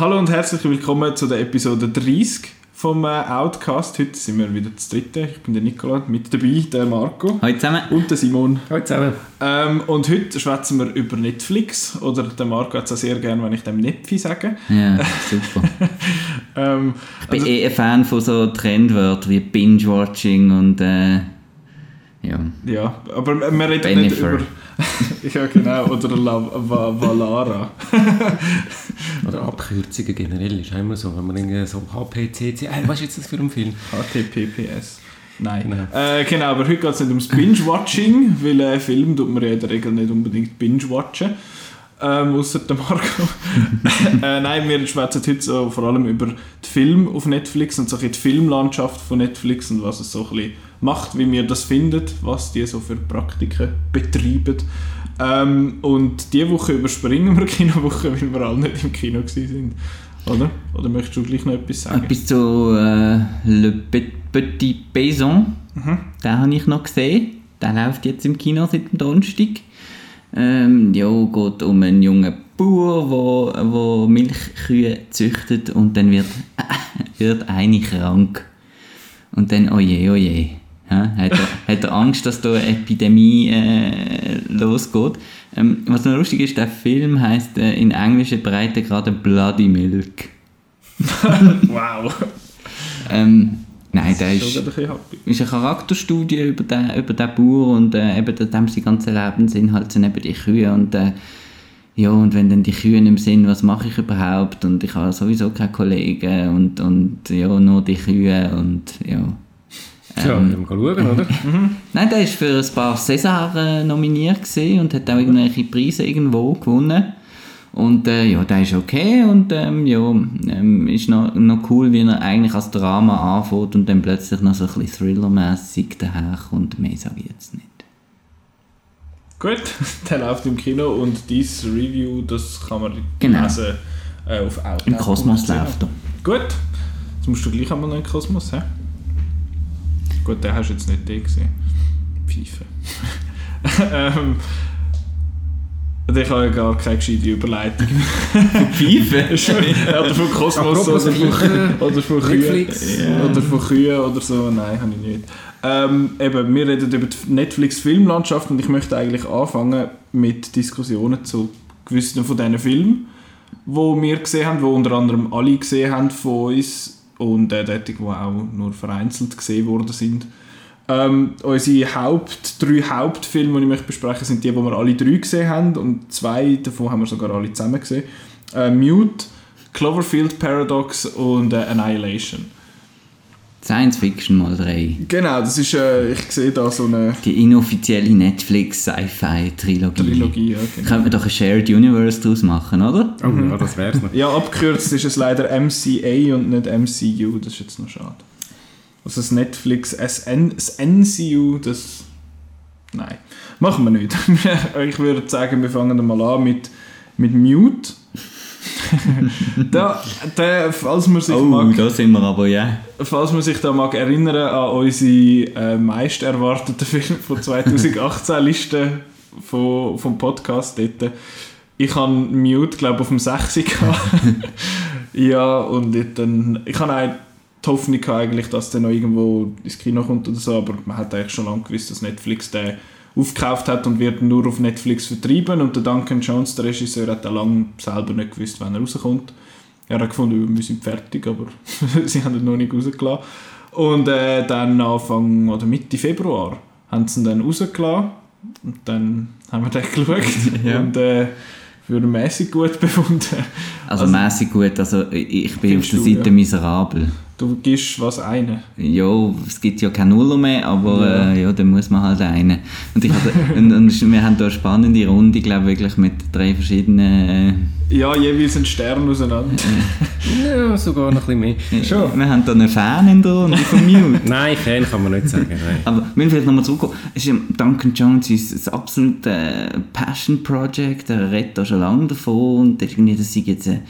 Hallo und herzlich willkommen zu der Episode 30 vom äh, Outcast. Heute sind wir wieder das dritte. Ich bin der Nicola, mit dabei der Marco. Hallo zusammen. Und der Simon. Hallo zusammen. Ähm, und heute schwätzen wir über Netflix. Oder der Marco hat es auch sehr gerne, wenn ich dem Netfi sage. Ja, super. ähm, ich bin also, eh ein Fan von so Trendwörtern wie Binge-Watching und äh, ja. Ja, aber wir reden Benifer. nicht über... ja, genau. Oder La Valara. Oder Abkürzungen generell ist immer so, wenn man irgendwie so HPCC, äh, was ist jetzt das für ein Film? HTPPS. Nein. Genau. Äh, genau, aber heute geht es nicht ums Binge-Watching, weil äh, Film tut man ja in der Regel nicht unbedingt binge-watchen. Ähm, außer der Marco. äh, nein, wir schwätzen heute so vor allem über die Filme auf Netflix und so die Filmlandschaft von Netflix und was es so ein bisschen macht, wie wir das finden, was die so für Praktiken betreiben. Ähm, und diese Woche überspringen wir die Kinowoche, weil wir alle nicht im Kino waren. Oder? Oder möchtest du gleich noch etwas sagen? Etwas zu äh, Le Petit Paysan. Mhm. Den habe ich noch gesehen. Der läuft jetzt im Kino seit dem Donnerstag. Ähm, ja, geht um einen jungen Bauer, wo, wo Milchkühe züchtet und dann wird, wird eine krank. Und dann, oje, oje. Ja, hat, er, hat er Angst, dass da eine Epidemie äh, losgeht. Ähm, was noch lustig ist, der Film heißt äh, in englischer Breite gerade Bloody Milk. wow. ähm, nein, der ist, ist, ist eine Charakterstudie über den, über den Bauer und äh, eben dem sein ganzes Leben sind halt sind eben die Kühe und äh, ja, und wenn dann die Kühe im Sinn, was mache ich überhaupt und ich habe sowieso keine Kollegen und, und ja, nur die Kühe und ja. Ja, ähm, schauen, oder? Mhm. Nein, der ist für ein paar César äh, nominiert und hat auch irgendwelche Preise irgendwo gewonnen. Und äh, ja, der ist okay und ähm, ja, ähm, ist noch, noch cool, wie er eigentlich als Drama anfängt und dann plötzlich noch so ein bisschen Thriller-mässig daherkommt. Mehr sage ich jetzt nicht. Gut, der läuft im Kino und dieses Review, das kann man genau. lesen äh, auf Outlook. Im Kosmos läuft er. Gut, jetzt musst du gleich einmal noch in den Kosmos, hä? Gut, den hast du jetzt nicht den gesehen. Pfeife. ähm, ich habe ja gar keine gescheite Überleitung. Pfeife? oder von Kosmos oder von, oder von Kühen. Yeah. Oder von Kühen oder so. Nein, habe ich nicht. Ähm, eben, wir reden über die Netflix-Filmlandschaft und ich möchte eigentlich anfangen mit Diskussionen zu gewissen von diesen Filmen, die wir gesehen haben, die unter anderem alle gesehen haben von uns und äh, dort, die auch nur vereinzelt gesehen worden sind. Ähm, unsere Haupt, drei Hauptfilme, die ich möchte besprechen sind die, die wir alle drei gesehen haben und zwei davon haben wir sogar alle zusammen gesehen. Äh, Mute, Cloverfield Paradox und äh, Annihilation. Science Fiction mal drei. Genau, das ist, äh, ich sehe da so eine... Die inoffizielle Netflix-Sci-Fi-Trilogie. Trilogie, ja, genau. Könnte man doch ein Shared Universe daraus machen, oder? Oh mhm. ja, das wär's noch. ja, abgekürzt ist es leider MCA und nicht MCU, das ist jetzt noch schade. Also das Netflix, SN, das NCU, das... Nein, machen wir nicht. ich würde sagen, wir fangen mal an mit, mit Mute. da, da, falls man sich oh, mag, da sind wir aber, ja. Falls man sich da mag erinnern an unsere äh, meist erwarteten Filme von 2018 Liste von, vom Podcast dort. Ich habe Mute, glaube auf dem 6 Ja, und dann, ich habe auch die Hoffnung eigentlich, dass der noch irgendwo ins Kino kommt oder so, aber man hat eigentlich schon lange gewusst, dass Netflix den aufgekauft hat und wird nur auf Netflix vertrieben. Und der Duncan Jones, der Regisseur, hat auch lange selber nicht gewusst, wann er rauskommt. Er hat gefunden, wir sind fertig, aber sie haben ihn noch nicht rausgelassen. Und äh, dann Anfang oder Mitte Februar haben sie ihn dann rausgelassen. Und dann haben wir den geschaut. ja. Und äh, für mäßig gut befunden. Also, also mäßig gut, also ich bin auf der Seite miserabel. Du gibst was eine? Ja, es gibt ja keine Nuller mehr, aber ja, äh, ja dann muss man halt einen. Und, ich hatte, und, und, wir haben da eine spannende Runde, ich glaube wirklich mit drei verschiedenen... Äh, ja, jeweils ein Stern auseinander. ja, sogar noch ein bisschen mehr. Schon. Wir haben da einen Fan in der Runde von Mute. nein, Fan kann man nicht sagen. Nein. Aber wir vielleicht nochmal zurückkommen. Es ist Duncan Jones ist ein absolutes Passion-Project, er redet da schon lange davon und irgendwie, das ist jetzt... Eine, äh,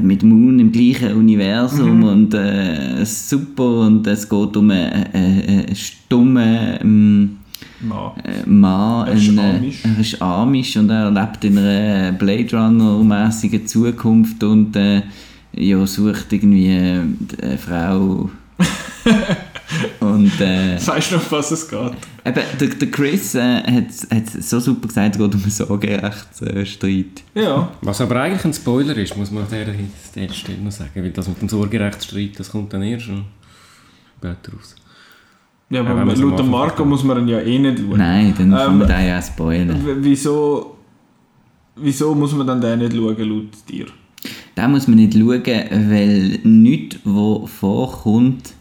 mit Moon im gleichen Universum mhm. und äh, super und es geht um einen, einen stummen ähm, Mann. Äh, Mann er, ist ein, er ist Amish und er lebt in einer Blade Runner-mäßigen Zukunft und äh, ja, sucht irgendwie äh, eine Frau und äh, Weißt du noch, um was es geht? eben, der, der Chris äh, hat es so super gesagt, es geht um einen Sorgerechtsstreit. Ja. Was aber eigentlich ein Spoiler ist, muss man an dieser dieser Stelle noch sagen, weil das mit dem Sorgerechtsstreit, das kommt dann erst schon später raus. Ja, Ja, wenn aber man's am laut Marco versteht. muss man ihn ja eh nicht schauen. Nein, dann kann Ähm, man den ja auch spoilern. Wieso, wieso muss man dann den nicht schauen, laut dir? Da muss man nicht schauen, weil nichts, was vorkommt,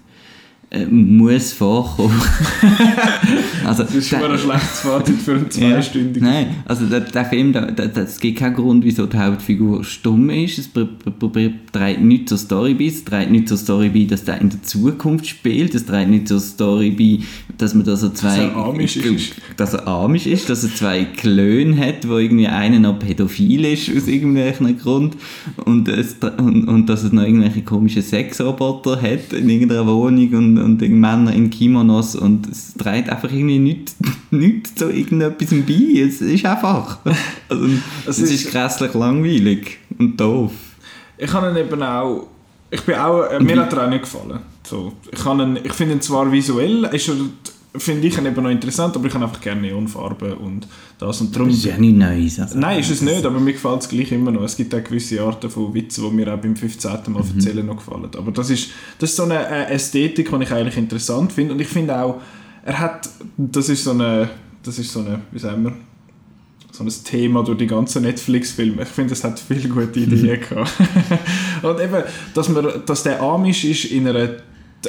äh, muss vorkommen. also, Das ist der- schon ein schlechtes Fazit für einen Ja. zweistündigen Nein, also der, der Film, da, da, da, es gibt keinen Grund, wieso die Hauptfigur stumm ist. Es trägt nichts zur Story bei. Es trägt nichts zur Story bei, dass der in der Zukunft spielt. Es trägt nichts zur Story bei, dass man da so zwei... er Amish ist. Dass er Amish ist, dass er zwei Klöne hat, wo irgendwie einer noch pädophil ist aus irgendwelchen Grund und, es, und, und dass es noch irgendwelche komischen Sexroboter hat in irgendeiner Wohnung und, und Männer in Kimonos und es trägt einfach irgendwie nichts, nichts zu irgendetwas bei. Es ist einfach. Also, Es es, ist, ist- grässlich langweilig und doof. Ich habe ihn eben auch. Ich bin auch. Äh, mir hat er auch nicht gefallen. So, ich, ihn, ich finde ihn zwar visuell, ist er, finde ich ihn eben noch interessant, aber ich habe einfach gerne Neonfarben und das und darum. Das ist ja nichts Neues. Also. Nein, ist es nicht, aber mir gefällt es gleich immer noch. Es gibt auch gewisse Arten von Witzen, die mir auch beim 15. Mal erzählen noch gefallen. Aber das ist, das ist so eine äh, Ästhetik, die ich eigentlich interessant finde. Und ich finde auch, er hat, das ist so eine, das ist so eine, wie sagen wir, so ein Thema durch die ganzen Netflix-Filme. Ich finde, es hat viele gute Ideen gehabt. Und eben, dass, man, dass der Amish ist in einer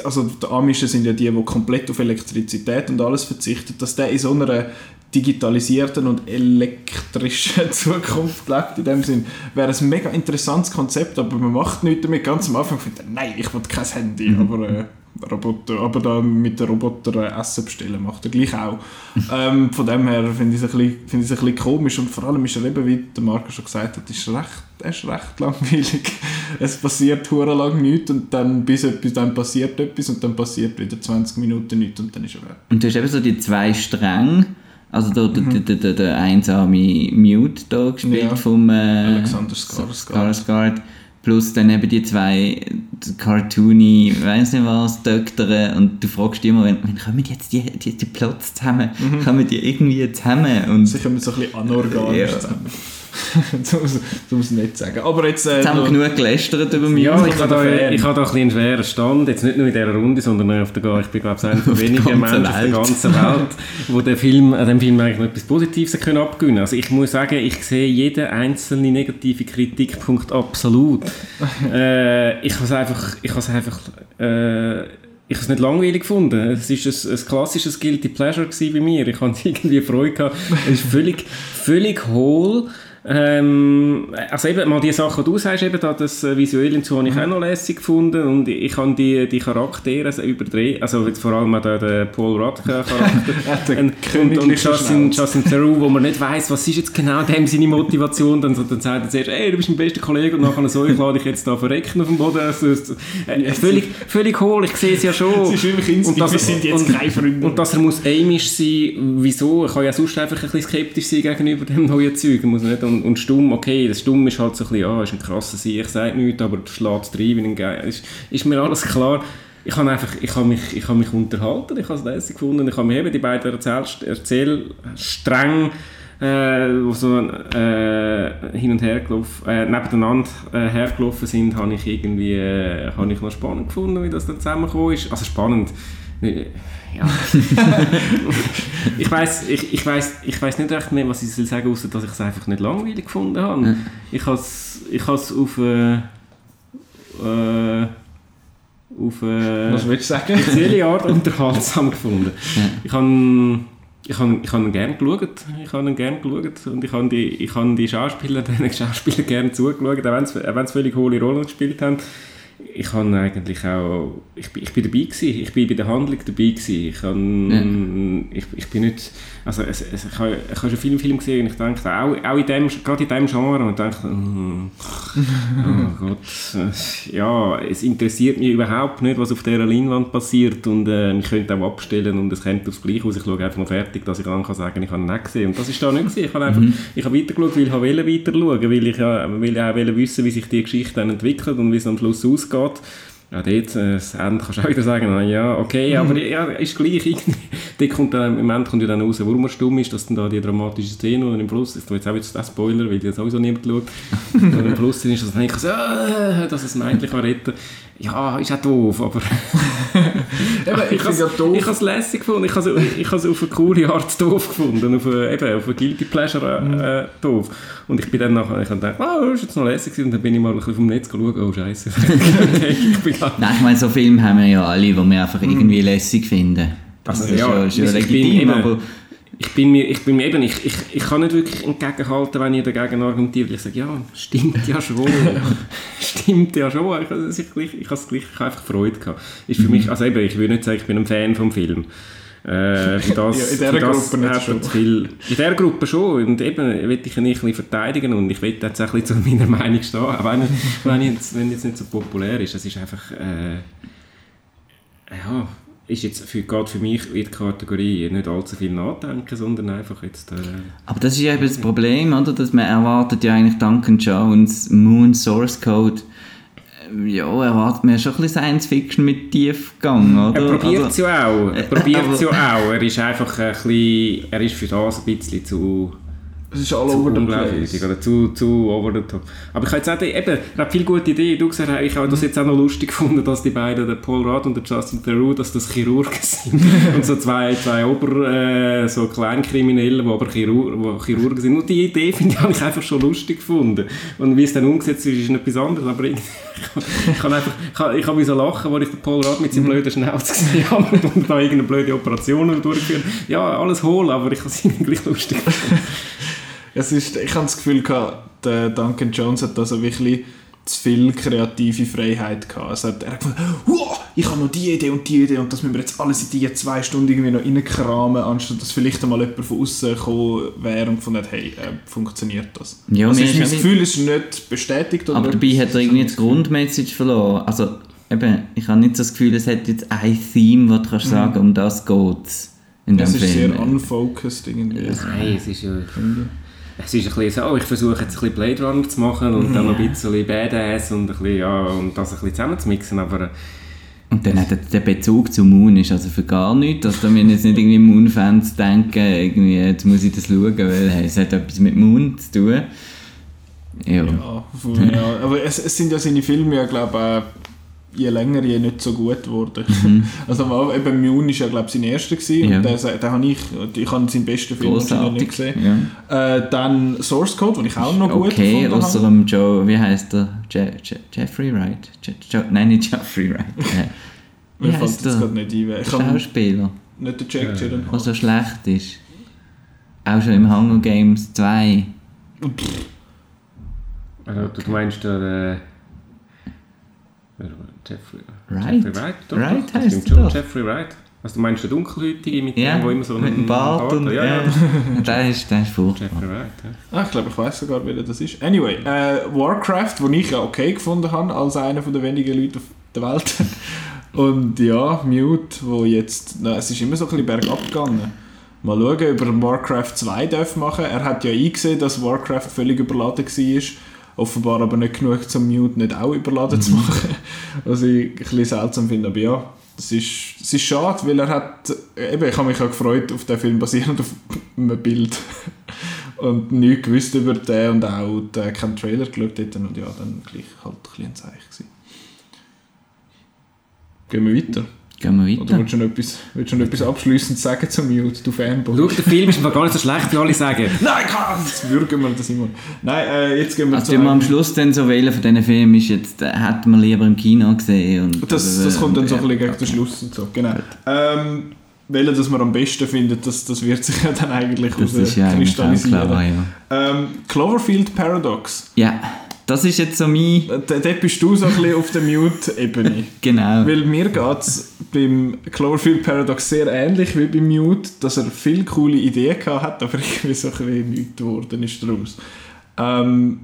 also die Amischen sind ja die, die komplett auf Elektrizität und alles verzichten, dass der in so einer digitalisierten und elektrischen Zukunft lebt, in dem Sinn, wäre ein mega interessantes Konzept, aber man macht nichts damit. Ganz am Anfang findet er, nein, ich will kein Handy, Mhm. aber, äh, Roboter, aber dann mit den Robotern Essen bestellen macht er gleich auch. ähm, von dem her finde ich es ein, bisschen- ein komisch und vor allem ist er eben, wie der Marco schon gesagt hat, ist recht, er ist recht langweilig. es passiert hure lang nichts und dann bis etwas, dann passiert etwas und dann passiert wieder 20 Minuten nichts und dann ist er weg. Und du hast eben so die zwei Stränge. Also der, der, Mhm. der, der, der einsame Mute da gespielt Ja. vom äh, Alexander Skarsgård. Skarsgård. Plus dann eben die zwei cartoony, weiß nicht was, Doktoren. Und du fragst dich immer, wenn, wenn kommen jetzt die, die, die Plots zusammen? Mhm. Kommen die irgendwie zusammen? Und Sie kommen so ein bisschen anorganisch Ja. zusammen. so muss so muss ich nicht sagen. Aber jetzt... Äh, jetzt haben wir genug gelästert über mich. Ja, ich habe da, ich habe da ein bisschen einen schweren Stand, jetzt nicht nur in dieser Runde, sondern auch auf der, ich bin glaube ich einer der wenigen ganzen Menschen auf der Welt. ganzen Welt, wo der Film, an dem Film eigentlich noch etwas Positives können abgewinnen Also ich muss sagen, ich sehe jeden einzelnen negative Kritikpunkt absolut. äh, ich habe es einfach, ich habe es einfach, äh, ich habe es nicht langweilig gefunden. Es ist ein, ein klassisches Guilty Pleasure bei mir. Ich hatte irgendwie Freude gehabt. Es ist völlig, völlig hohl. Ähm, also eben mal die Sachen, die du sagst, eben da das äh, Visuelle und so habe ich auch noch lässig gefunden und ich habe die, die Charaktere so überdreht, also jetzt vor allem auch der, der Paul Rudd Charakter der und, und, und Justin. Justin Theroux, wo man nicht weiß, was ist jetzt genau dem seine Motivation, dann, dann sagt er zuerst, ey, du bist mein bester Kollege und nachher so, ich lade dich jetzt da verrecken auf dem Boden. Also, äh, völlig, völlig hohl, ich sehe es ja schon. Es ist wirklich instinkt, dass wir er- sind jetzt und, keine Freunde. Und dass er muss amish sein, wieso? Ich kann ja sonst einfach ein bisschen skeptisch sein gegenüber dem neuen Zeug. Muss nicht. Und, und stumm, okay, das stumm ist halt so ein bisschen, ah, ist ein krasser Sieg, ich sage nichts, aber schlägt rein wie ein Geil. Ist, ist mir alles klar. Ich habe einfach, ich habe mich, ich habe mich unterhalten, ich habe es lässig gefunden, ich habe mich eben die beiden Erzähl, Erzählstränge äh, wo so äh, hin und her gelaufen, äh, nebeneinander äh, hergelaufen sind, habe ich irgendwie äh, ich noch spannend gefunden, wie das dann zusammengekommen ist. Also spannend. Ja. ich weiß ich, ich weiß ich weiß nicht recht mehr, was ich soll sagen, außer dass ich es einfach nicht langweilig gefunden habe. Ja. Ich habe es ich habe es auf äh, äh, auf äh, Was willst du sagen? spezielle Art unterhaltsam gefunden. Ich habe ich habe ich habe ihn gerne geschaut. Ich habe ihn gerne geschaut und ich habe die, ich habe die Schauspieler, den Schauspieler gerne zugeschaut, auch wenn sie, auch wenn sie völlig hohle Rollen gespielt haben. Ich habe eigentlich auch, ich, bin- ich bin dabei gewesen, ich bin bei der Handlung dabei gewesen. Ich, habe, ich, ich bin nicht, also es, es, ich, habe, ich habe schon viele Filme gesehen und ich denke, auch, auch in dem, gerade in diesem Genre, und ich denke, mm, oh Gott, äh, ja, es interessiert mich überhaupt nicht, was auf dieser Leinwand passiert und äh, ich könnte auch abstellen und es kommt aufs Gleiche aus, ich schaue einfach mal fertig, dass ich dann kann sagen, ich habe ihn nicht gesehen und das ist da nicht gewesen. Ich habe einfach, ich habe weitergeschaut, weil ich weiter schauen, weil ich, ja- weil ich auch wissen, wie sich die Geschichte dann entwickelt und wie es am Schluss ausgeht. Ja, dort, äh, das Ende kannst du auch wieder sagen, na ja, okay, aber ja, ist gleich irgendwie. Dort kommt dann, Im Ende kommt ja dann raus, warum er stumm ist, dass dann da die dramatische Szene, und im Fluss, ich tue jetzt auch jetzt den Spoiler, weil jetzt sowieso niemand schaut, und im Fluss ist, dass dann ich so, äh, dass es Mädchen kann retten Ja, ist auch doof, aber ich finde ja ich habe es lässig gefunden, ich habe es ich habe es auf eine coole Art doof gefunden, auf eine, eben, auf eine Guilty Pleasure äh, doof. Und ich bin dann nachher, ich habe gedacht, ah, das ist jetzt noch lässig gewesen. und dann bin ich mal ein bisschen vom Netz geschaut, oh scheiße. gar Nein, ich meine, so Filme haben wir ja alle, die wir einfach irgendwie lässig finden. Also, das ist ja, ja, ist ja ich bin legitim, aber Ich bin mir, ich bin mir eben, ich, ich, ich kann nicht wirklich entgegenhalten, wenn ihr dagegen argumentiert. Ich sage, ja, stimmt ja schon. stimmt ja schon. Ich, also, ich, ich, ich habe es gleich, ich habe einfach Freude gehabt. Ist für mich, also eben, ich würde nicht sagen, ich bin ein Fan vom Film. Äh, für das, Ja, in dieser Gruppe nicht schon. viel. In dieser Gruppe schon. Und eben will ich ihn ein bisschen verteidigen und ich will jetzt auch ein bisschen zu meiner Meinung stehen. Auch wenn, wenn, ich jetzt, wenn jetzt nicht so populär ist. Es ist einfach, äh, ja, ist jetzt für, geht für mich in die Kategorie nicht allzu viel nachdenken, sondern einfach jetzt, äh, Aber das ist ja eben das Problem, oder? Dass man erwartet ja eigentlich Duncan Jones, Moon Source Code, äh, ja, erwartet man ja schon ein bisschen Science Fiction mit Tiefgang, oder? Er probiert es Also, ja auch. Er probiert es aber- ja auch. Er ist einfach ein bisschen, er ist für das ein bisschen zu, Es ist all zu over the place. oder zu, zu over the top. Aber ich habe jetzt auch, die- eben, viele gute Ideen. Du gesagt, ich habe das jetzt auch noch lustig gefunden, dass die beiden, der Paul Rudd und der Justin Theroux, dass das Chirurgen sind. und so zwei, zwei Ober, äh, so Kleinkriminelle, die aber Chirur wo Chirurgen sind. Und die Idee finde ich, habe ich einfach schon lustig gefunden. Und wie es dann umgesetzt ist, ist etwas anderes. Aber irgendwie, ich kann einfach, ich kann, ich kann so lachen, als ich den Paul Rudd mit seinem blöden Schnauz gesehen habe und da irgendeine blöde Operation durchgeführt. Ja, alles hohl, aber ich habe es irgendwie gleich lustig gefunden. Es ist, ich habe das Gefühl, gehabt, der Duncan Jones hat da so wirklich zu viel kreative Freiheit gehabt. Also hat er hat gefunden, wow, ich habe noch die Idee und die Idee und das müssen wir jetzt alles in diese zwei Stunden irgendwie noch reinkramen, anstatt dass vielleicht einmal jemand von außen gekommen wäre und gefunden hat, hey, äh, funktioniert das? Ja, also ist mein Gefühl ist nicht bestätigt. Oder aber dabei hat er irgendwie die Grundmessage verloren. Also, eben, ich habe nicht so das Gefühl, es hat jetzt ein Theme, wo du kannst sagen, um das geht es in dem Es ist Film. sehr unfocused irgendwie. Nein, es ist ja... Es ist ein bisschen so, ich versuche jetzt ein bisschen Blade Runner zu machen und dann noch ein bisschen Badass und, ein bisschen, ja, und das ein bisschen zusammenzumixen, aber äh, Und dann hat er der Bezug zu Moon ist also für gar nichts. Also da müssen jetzt nicht irgendwie Moon-Fans denken, irgendwie, jetzt muss ich das schauen, weil hey, es hat etwas mit Moon zu tun. Ja. Ja, voll, ja. aber es, es sind ja seine Filme, ja, glaube je länger, je nicht so gut geworden. Also mal, eben Mune war ja, glaube ich, sein erster gewesen, Mhm. Ja. und den, den habe ich, ich habe seinen besten Film wahrscheinlich nicht gesehen. Ja. Äh, dann Source Code, den ich auch noch gut Okay, gefunden außer habe. dem Joe, wie heißt der? Je Je Jeffrey Wright? Je Je nein, nicht Jeffrey Wright. Äh, wie Mir fällt der? gerade nicht ein. Der Ich Schauspieler, nicht den Jack Gyllenhaal. der so schlecht ist. Auch schon im Hunger Games 2. also, du meinst der... Äh, Jeffrey, Wright? Jeffrey Wright? Doch, Wright doch, schon. doch. Jeffrey Wright. Also du meinst den Dunkelhäutigen mit Ja, dem, wo immer so mit einen Bart und... Ja, ja. ja. der ist, der ist furchtbar. Jeffrey Wright, ja. Ah, ich glaube, ich weiß sogar, wer das ist. Anyway, äh, Warcraft, den ich ja okay gefunden habe, als einer der wenigen Leute auf der Welt. Und ja, Mute, wo jetzt, na, es ist immer so ein bisschen bergab gegangen. Mal schauen, ob er Warcraft 2 darf machen Er hat ja eingesehen, dass Warcraft völlig überladen war. Offenbar aber nicht genug, um Mute nicht auch überladen zu machen. Was ich ein bisschen seltsam finde. Aber ja, das ist, es ist schade, weil er hat, eben, ich habe mich ja gefreut auf den Film basierend auf einem Bild. und nichts gewusst über den und auch äh, keinen Trailer geschaut dort und ja, dann gleich halt ein bisschen ein Zeichen gewesen. Gehen wir weiter? Gehen wir Oder weiter. willst du noch etwas, willst du noch etwas abschliessend sagen zum Mute, du Fanboy? Schau, der Film ist mir gar nicht so schlecht, wie alle sagen. Nein, komm, jetzt würgen wir das immer. Nein, äh, jetzt gehen wir Also, zu wenn wir am einem- Schluss dann so wählen von diesen Filmen ist jetzt, äh, hätten wir lieber im Kino gesehen. Und, Das, das kommt dann so ein bisschen gegen den Schluss und so, genau. Ähm, welchen, das man am besten findet, das, das wird sich ja dann eigentlich Das ist ja kristallisieren. klar, ja. Ähm, Cloverfield Paradox. Ja, das ist jetzt so mein... D- Dort bist du so ein bisschen auf der Mute-Ebene. Genau. Weil mir geht es beim Cloverfield Paradox sehr ähnlich wie beim Mute, dass er viele coole Ideen hat, aber irgendwie so ein bisschen nichts geworden ist daraus. Ähm,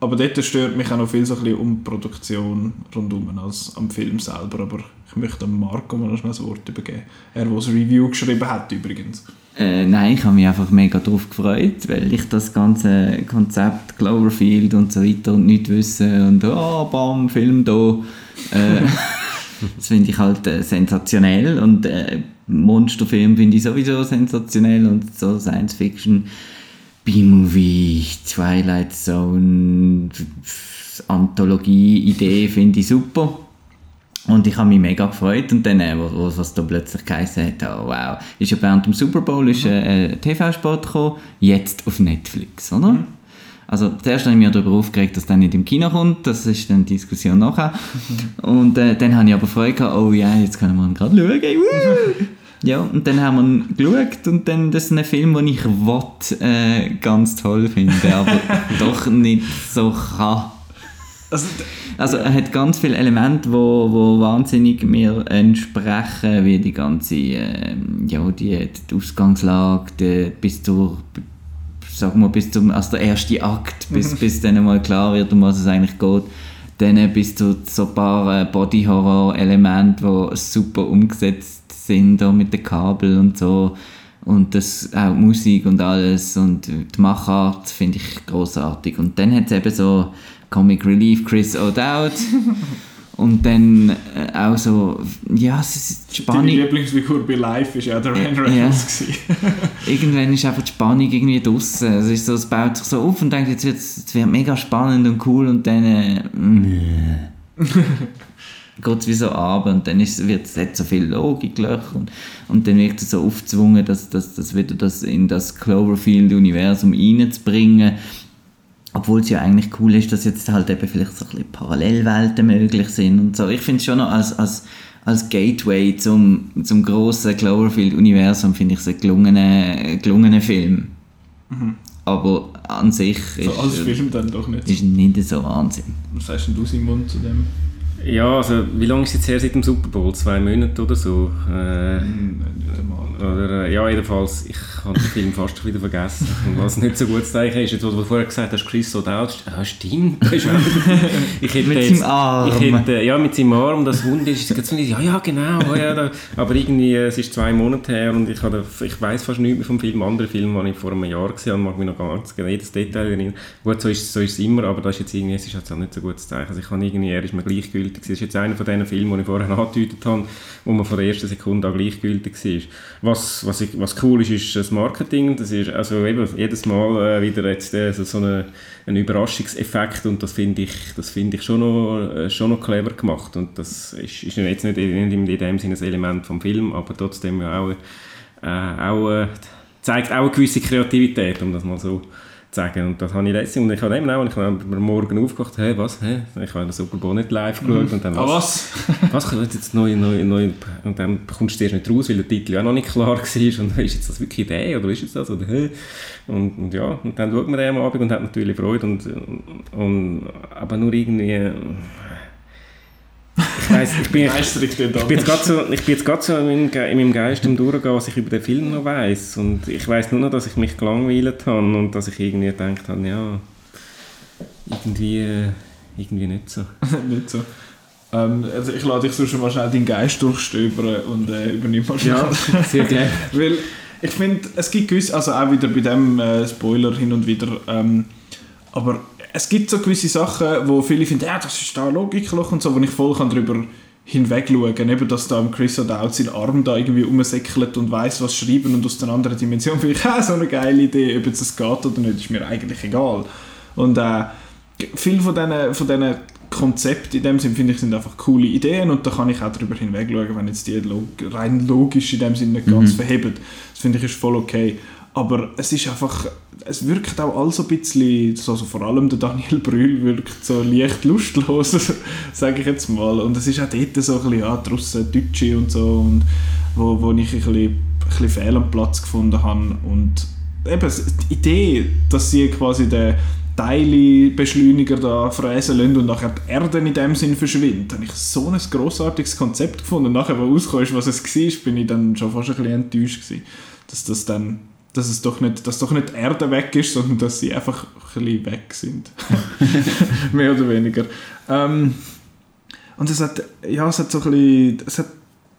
aber dort stört mich auch noch viel so ein bisschen um die Produktion rundum als am Film selber. Aber ich möchte Marco mal noch schnell das Wort übergeben. Er, der das Review geschrieben hat übrigens. Äh, nein, ich habe mich einfach mega darauf gefreut, weil ich das ganze Konzept Cloverfield und so weiter und nicht wissen und oh, bam, Film da. Äh, das finde ich halt äh, sensationell und äh, Monsterfilm finde ich sowieso sensationell und so Science Fiction, B-Movie, Twilight Zone, Anthologie-Idee finde ich super. Und ich habe mich mega gefreut und dann, äh, wo was da plötzlich geheißen hat, oh wow, ist ja während dem Super Bowl ist äh, TV-Sport gekommen, jetzt auf Netflix, oder? Also zuerst habe ich mich darüber aufgeregt, dass der nicht im Kino kommt, das ist dann die Diskussion nachher. Und äh, dann habe ich aber Freude gehabt, oh ja, jetzt können wir ihn gerade schauen. Ja, und dann haben wir ihn geschaut und dann, das ist ein Film, den ich will, äh, ganz toll finde, aber doch nicht so kann. Also, Also er hat ganz viele Elemente, wo, wo wahnsinnig mir entsprechen, wie die ganze, ähm, ja, die, die Ausgangslage, die, bis zur, sag mal, bis zum, also der erste Akt, bis, bis dann mal klar wird, um was es eigentlich geht. Dann bis zu so ein paar äh, Body-Horror-Elemente, die super umgesetzt sind, da mit den Kabel und so. Und das, auch die Musik und alles und die Machart finde ich großartig. Und dann hat es eben so Comic Relief Chris O'Dowd und dann äh, auch so, ja, es ist die deine Spannung. Lieblingsfigur bei Live war ja der Ryan Ja. Reynolds. gewesen. Irgendwann ist einfach die Spannung irgendwie draussen. Es, ist so, es baut sich so auf und denkt, jetzt, wird mega spannend und cool und dann äh, geht es wie so ab und dann ist, wird es hat so viel Logiklöcher und, und dann wird es so aufgezwungen, dass, dass, dass wieder das in das Cloverfield-Universum reinzubringen. Obwohl es ja eigentlich cool ist, dass jetzt halt eben vielleicht so ein bisschen Parallelwelten möglich sind und so. Ich finde es schon noch als, als, als Gateway zum, zum grossen Cloverfield-Universum finde ich es einen gelungenen, gelungenen Film. Aber an sich ist, So als Film dann doch nicht. ist nicht so Wahnsinn. Was sagst denn du, Simon, zu dem? Ja, also wie lange ist es jetzt her seit dem Super Bowl? Zwei Monate oder so? Äh, Hm, nicht einmal. oder, äh, ja, jedenfalls, ich habe den Film fast schon wieder vergessen. Und was nicht so gut zu zeigen ist, jetzt, was du vorher gesagt hast, Chris O'Dowd, ah, stimmt. ich hätte Mit seinem Arm. Ich hätte, ja, mit seinem Arm, das Wund ist, jetzt so nicht, ja, ja, genau. oh Ja, da, aber irgendwie, äh, es ist zwei Monate her und ich, habe, ich weiß fast nichts mehr vom Film. Andere Film, den ich vor einem Jahr gesehen habe, mag mich noch gar nicht an jedes Detail erinnern. Gut, so ist, so ist es immer, aber das ist jetzt irgendwie, es ist jetzt auch nicht so gut zu zeigen. Also ich habe irgendwie, er ist mir gleichgültig. Es ist jetzt einer von diesen Filmen, die ich vorher angedeutet habe, wo man von der ersten Sekunde an gleichgültig war. Was, was, ich, was cool ist, ist das Marketing. Das ist also eben jedes Mal äh, wieder jetzt äh, so, ein Überraschungseffekt und das finde ich, das finde ich schon noch, äh, schon noch clever gemacht. Und das ist, ist jetzt nicht in, dem Sinne ein Element vom Film, aber trotzdem auch, äh, auch zeigt auch eine gewisse Kreativität, um das mal so zu sagen. Und das habe ich letztens, und ich habe eben auch, und ich habe Morgen aufgewacht, hey, was, hä? Ich habe den Super Bowl nicht live geschaut und dann Ah, was? was? was kommt jetzt neu, neu, neu, und dann kommst du erst nicht raus, weil der Titel auch noch nicht klar war und ist jetzt das wirklich der oder ist jetzt das oder hä? Und, und ja, und dann schaut man den am Abend und hat natürlich Freude und, und aber nur irgendwie ich weiss, ich bin, klingt ich bin jetzt gerade so, ich bin jetzt gerade so in meinem, Ge- in meinem Geist am Durchgehen, was ich über den Film noch weiss. Und ich weiss nur noch, dass ich mich gelangweilt habe und dass ich irgendwie gedacht habe, ja, irgendwie, äh, irgendwie nicht so. nicht so. Ähm, also ich lade dich so schon mal schnell deinen Geist durchstöbern und äh, übernimm mal schnell. sehr gerne. Weil ich finde, es gibt gewisse, also auch wieder bei dem äh, Spoiler hin und wieder, ähm, aber es gibt so gewisse Sachen, wo viele finden, ja, das ist da Logikloch und so, wo ich voll kann darüber hinweg schauen kann. Eben, dass da am Chris O'Dowd sein Arm da irgendwie rumsäckelt und weiß was schreiben und aus einer anderen Dimension. Finde ich, ah, so eine geile Idee, ob jetzt das geht oder nicht, ist mir eigentlich egal. Und äh, viele von diesen, von diesen Konzepten in dem Sinn, finde ich, sind einfach coole Ideen und da kann ich auch darüber hinweg schauen, wenn jetzt die log rein logisch in dem Sinne nicht ganz verheben. Das finde ich ist voll okay. Aber es ist einfach, es wirkt auch all so ein bisschen, so, also vor allem der Daniel Brühl wirkt so leicht lustlos, sage ich jetzt mal. Und es ist auch dort so ein bisschen, ja, die Russen, Deutsche und so, und wo, wo ich ein bisschen, ein bisschen fehl am Platz gefunden habe. Und eben, die Idee, dass sie quasi den, Teile-Beschleuniger da fräsen lassen und nachher die Erde in dem Sinn verschwindet. Habe ich so ein grossartiges Konzept gefunden. Und nachher, wo rausgekommen ist, was es war, bin ich dann schon fast ein bisschen enttäuscht gewesen, dass das dann dass es doch nicht, dass doch nicht die Erde weg ist, sondern dass sie einfach ein bisschen weg sind. Mehr oder weniger. Ähm, und es hat, ja, es hat so ein bisschen, es hat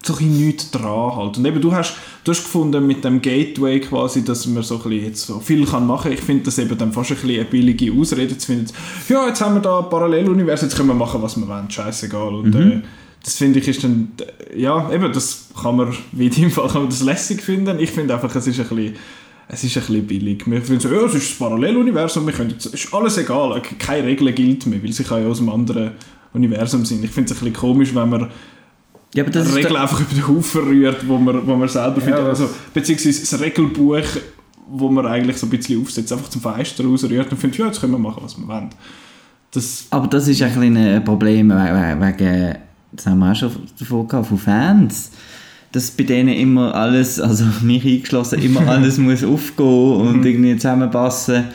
so ein nichts dran halt. Und eben, du hast, du hast gefunden mit dem Gateway quasi, dass man so ein bisschen jetzt so viel kann machen kann. Ich finde das eben dann fast ein bisschen eine billige Ausrede zu finden. Ja, jetzt haben wir da Paralleluniversum, jetzt können wir machen, was wir wollen, scheißegal. Und mhm. äh, das finde ich ist dann, ja, eben, das kann man, wie in deinem Fall, kann man das lässig finden. Ich finde einfach, es ist ein bisschen es ist ein bisschen billig. Wir finden so, ja, es ist das Paralleluniversum, wir können jetzt, ist alles egal, keine Regel gilt mehr, weil sie ja aus einem anderen Universum sind. Ich finde es ein bisschen komisch, wenn man ja, Regeln einfach über den Haufen rührt, wo man, wo man selber ja, findet. Also, beziehungsweise das Regelbuch, wo man eigentlich so ein bisschen aufsetzt, einfach zum Fenster rausrührt und findet, ja, jetzt können wir machen, was wir wollen. Das Aber das ist ein, ein Problem wegen, das haben wir auch schon davon gehabt, von Fans dass bei denen immer alles, also mich eingeschlossen, immer alles muss aufgehen und mhm. irgendwie zusammenpassen.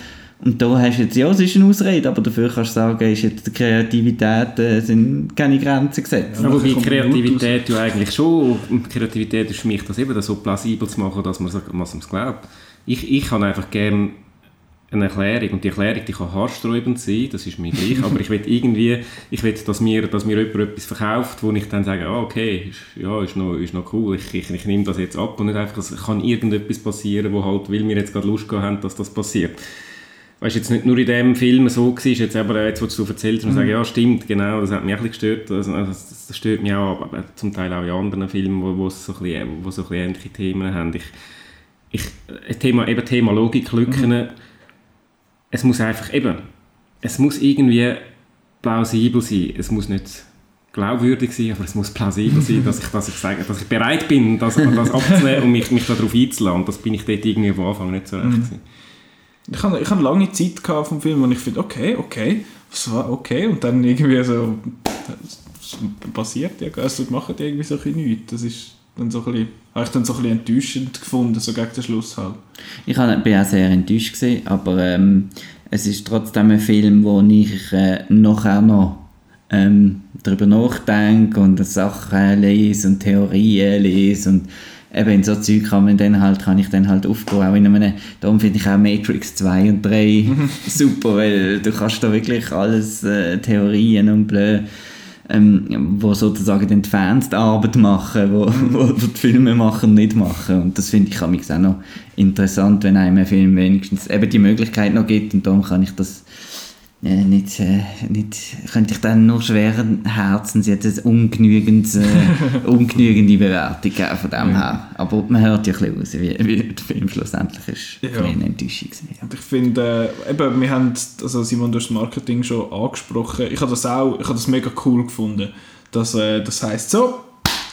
Und da hast du jetzt, ja, es ist eine Ausrede, aber dafür kannst du sagen, ist jetzt die Kreativität, äh, sind keine Grenzen gesetzt. Ja, wobei Kreativität ja eigentlich schon, Kreativität ist für mich das eben, das so plausibel zu machen, dass man es glaubt. Ich, ich kann einfach gerne eine Erklärung und die Erklärung die kann haarsträubend sein, das ist mir gleich, aber ich will irgendwie, ich will, dass mir, dass mir jemand etwas verkauft, wo ich dann sage, ah, okay, ist, ja, ist noch, ist noch cool, ich, ich, ich nehme das jetzt ab und nicht einfach, es kann irgendetwas passieren, wo halt, weil wir jetzt gerade Lust haben, dass das passiert. Weißt du, jetzt nicht nur in dem Film so war, jetzt aber jetzt, was du erzählst und mhm. sagen, ja, stimmt, genau, das hat mich ein bisschen gestört, also, das, das stört mich auch, aber zum Teil auch in anderen Filmen, wo, wo, so, ein bisschen, wo so ein bisschen ähnliche Themen haben. Ich, ich, Thema, eben Thema Logiklücken, mhm es muss einfach eben, es muss irgendwie plausibel sein. Es muss nicht glaubwürdig sein, aber es muss plausibel sein, dass ich, dass ich, sage, dass ich bereit bin, das, das abzunehmen und mich, mich darauf einzulassen. Und das bin ich dort irgendwie am Anfang nicht so recht mhm. Ich habe ich hab lange Zeit vom Film, wo ich finde, okay, okay, war okay, und dann irgendwie so, passiert ja, also machen irgendwie so ein nichts. Das ist dann so ein bisschen, habe ich dann so ein bisschen enttäuschend gefunden, so gegen den Schluss halt. Ich bin auch sehr enttäuscht gewesen, aber ähm, es ist trotzdem ein Film, wo ich äh, nachher noch ähm, darüber nachdenke und Sachen lese und Theorien lese und eben in so Zeug kann man dann halt, kann ich dann halt aufgehen, auch in einem, darum finde ich auch Matrix 2 und 3 super, weil du kannst da wirklich alles, äh, Theorien und blöd ähm, wo sozusagen den Fans die Arbeit machen, wo, wo die Filmemacher nicht machen. Und das finde ich auch noch interessant, wenn einem ein Film wenigstens eben die Möglichkeit noch gibt und darum kann ich das äh, nicht, äh, nicht, könnte ich dann nur schweren Herzens jetzt eine ungenügend, äh, ungenügende Bewertung geben von dem her. Aber man hört ja ein bisschen raus, wie, wie der Film schlussendlich ist. Ja. Eine Enttäuschung. Ja. Und ich finde, äh, eben, wir haben, also Simon, du hast das Marketing schon angesprochen, ich habe das auch, ich habe das mega cool gefunden, dass, äh, das heisst so,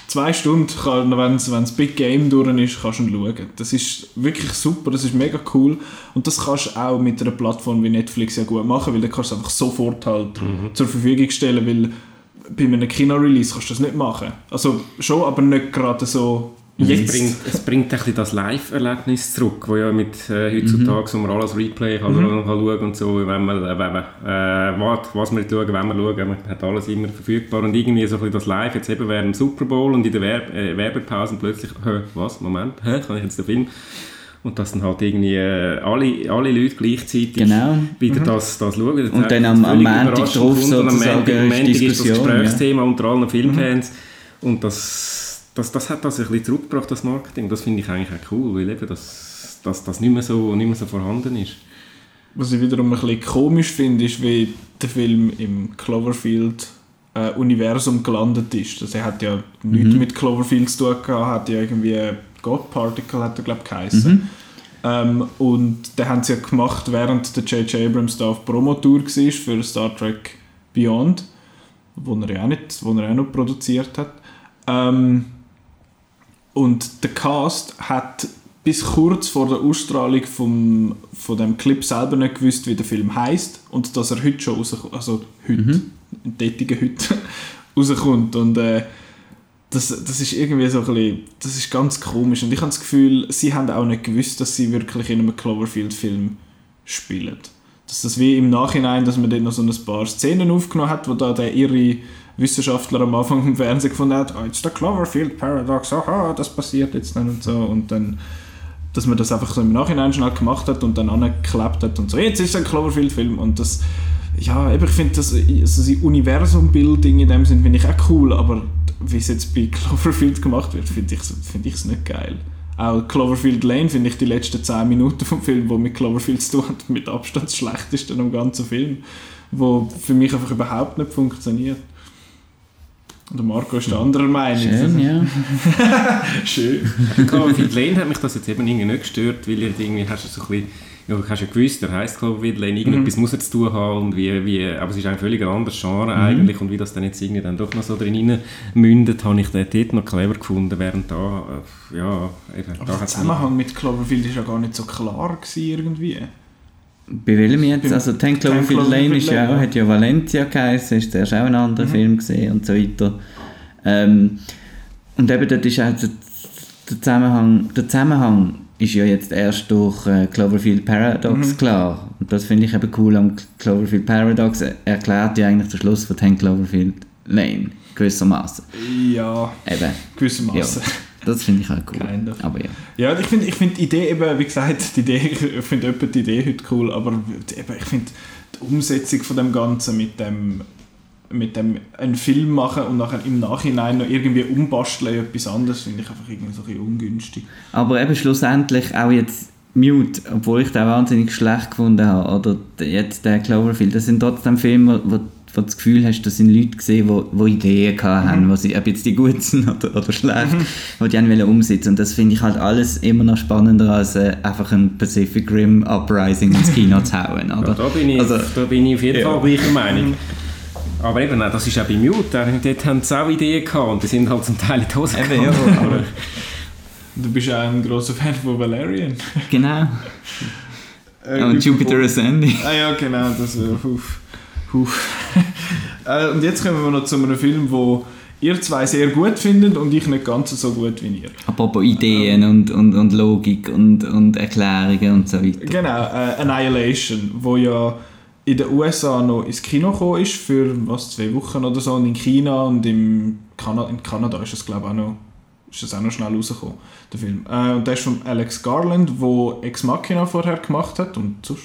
zwei Stunden, wenn das Big Game durch ist, kannst du schauen. Das ist wirklich super, das ist mega cool. Und das kannst du auch mit einer Plattform wie Netflix ja gut machen, weil dann kannst du es einfach sofort halt mhm. zur Verfügung stellen, weil bei einem Kino-Release kannst du das nicht machen. Also schon, aber nicht gerade so Jetzt. Es bringt, es bringt ein bisschen das Live-Erlebnis zurück, wo ja mit äh, heutzutage, wo man alles Replay kann, mhm. kann schauen und so, wenn man, äh, wenn man äh, wart, was wir schauen, wenn wir schauen, man hat alles immer verfügbar und irgendwie so ein bisschen das Live, jetzt eben während dem Super Bowl und in der Werb äh, Werbepause plötzlich, hä, was, Moment, hä, kann ich jetzt den Film und dass dann halt irgendwie äh, alle, alle Leute gleichzeitig genau. wieder mhm. das, das schauen. Das und dann am, am Montag drauf sozusagen und am Montag, ist das Gesprächsthema ja. unter allen Filmfans mhm. und das das, das hat das ein bisschen zurückgebracht, das Marketing. Das finde ich eigentlich auch cool, weil eben das, das, das nicht, mehr so, nicht mehr so vorhanden ist. Was ich wiederum ein bisschen komisch finde, ist, wie der Film im Cloverfield äh, Universum gelandet ist. Das hat ja mhm. nichts mit Cloverfield zu tun gehabt, hat ja irgendwie God Particle hat er glaube ich geheißen. Mhm. Ähm, und den haben sie ja gemacht, während der J.J. Abrams da auf Promotour war für Star Trek Beyond, wo er ja auch, nicht, wo er auch noch produziert hat. Ähm, und der Cast hat bis kurz vor der Ausstrahlung vom, von dem Clip selber nicht gewusst, wie der Film heißt und dass er heute schon rauskommt, also heute, mhm. in tätigen heute, rauskommt. Und äh, das, das ist irgendwie so ein bisschen, das ist ganz komisch. Und ich habe das Gefühl, sie haben auch nicht gewusst, dass sie wirklich in einem Cloverfield-Film spielen. dass das wie im Nachhinein, dass man dort noch so ein paar Szenen aufgenommen hat, wo da der irre Wissenschaftler am Anfang im Fernsehen gefunden hat, oh, it's the Cloverfield Paradox, aha, das passiert jetzt dann und so und dann dass man das einfach so im Nachhinein schnell gemacht hat und dann angeklebt hat und so, jetzt ist es ein Cloverfield-Film und das, ja, eben, ich finde das, also das Universum-Building in dem Sinn finde ich auch cool, aber wie es jetzt bei Cloverfield gemacht wird, finde ich es find nicht geil. Auch Cloverfield Lane finde ich die letzten 10 Minuten vom Film, wo mit Cloverfield zu tun hat, mit Abstand das schlechteste am ganzen Film, wo für mich einfach überhaupt nicht funktioniert. Der Marco ist der andere Meinung. Schön, ja. Schön. Cloverfield Lane hat mich das jetzt eben irgendwie nicht gestört, weil irgendwie hast du so ein bisschen, ja, du hast ja gewusst, der heisst Cloverfield Lane, irgendetwas muss er zu tun haben und wie, wie, aber es ist ein völlig anderes Genre eigentlich und wie das dann jetzt irgendwie dann doch noch so drin mündet, habe ich den dort noch clever gefunden, während da, äh, ja, eben, Aber da der Zusammenhang mit Cloverfield ist ja gar nicht so klar gewesen irgendwie. Bei welchem jetzt? Also Ten 10 Cloverfield Lane Cloverfield ist ja Lane, auch, hat ja Valencia geheißen, ist zuerst auch ein anderer Film gesehen und so weiter. Ähm, und eben dort ist auch der, der Zusammenhang, der Zusammenhang ist ja jetzt erst durch äh, Cloverfield Paradox klar. Und das finde ich eben cool am Cloverfield Paradox. Er erklärt ja eigentlich den Schluss von Ten Cloverfield Lane, gewissermaßen. Ja, Eben, gewissermaßen. ja, das finde ich auch cool. Kind of. Aber ja. Ja, ich finde ich find die Idee eben, wie gesagt, die Idee, ich finde die Idee heute cool, aber eben, ich finde die Umsetzung von dem Ganzen mit dem mit dem einen Film machen und nachher im Nachhinein noch irgendwie umbasteln etwas anderes, finde ich einfach irgendwie so ein bisschen ungünstig. Aber eben schlussendlich auch jetzt Mute, obwohl ich den wahnsinnig schlecht gefunden habe, oder jetzt der Cloverfield, das sind trotzdem Filme, wo, wo du das Gefühl hast, das sind Leute gesehen, die, die Ideen gehabt haben, wo sie, ob jetzt die gut sind oder, oder schlecht, die die haben wollen umsetzen. Und das finde ich halt alles immer noch spannender, als äh, einfach ein Pacific Rim Uprising ins Kino zu hauen. Ja, Oder? da, bin ich, Also- da bin ich auf jeden Ja. Fall gleicher Meinung. Aber eben, das ist auch bei Mute, äh, dort haben sie auch Ideen gehabt und die sind halt zum Teil in die Hose Eben, ja, gegangen. aber- Du bist auch ein großer Fan von Valerian. Genau. Äh, Und Jupiter Ascending. Ah ja, genau, das wäre huf. huf. Äh, und jetzt kommen wir noch zu einem Film, wo ihr zwei sehr gut findet und ich nicht ganz so gut wie ihr. Apropos Ideen und, und, und Logik und, und Erklärungen und so weiter. Genau, äh, Annihilation, wo ja in den USA noch ins Kino gekommen ist für was, zwei Wochen oder so und in China und im Kana in Kanada ist das glaube ich auch noch ist das auch noch schnell rausgekommen, der Film. Äh, und der ist von Alex Garland, wo Ex Machina vorher gemacht hat und sonst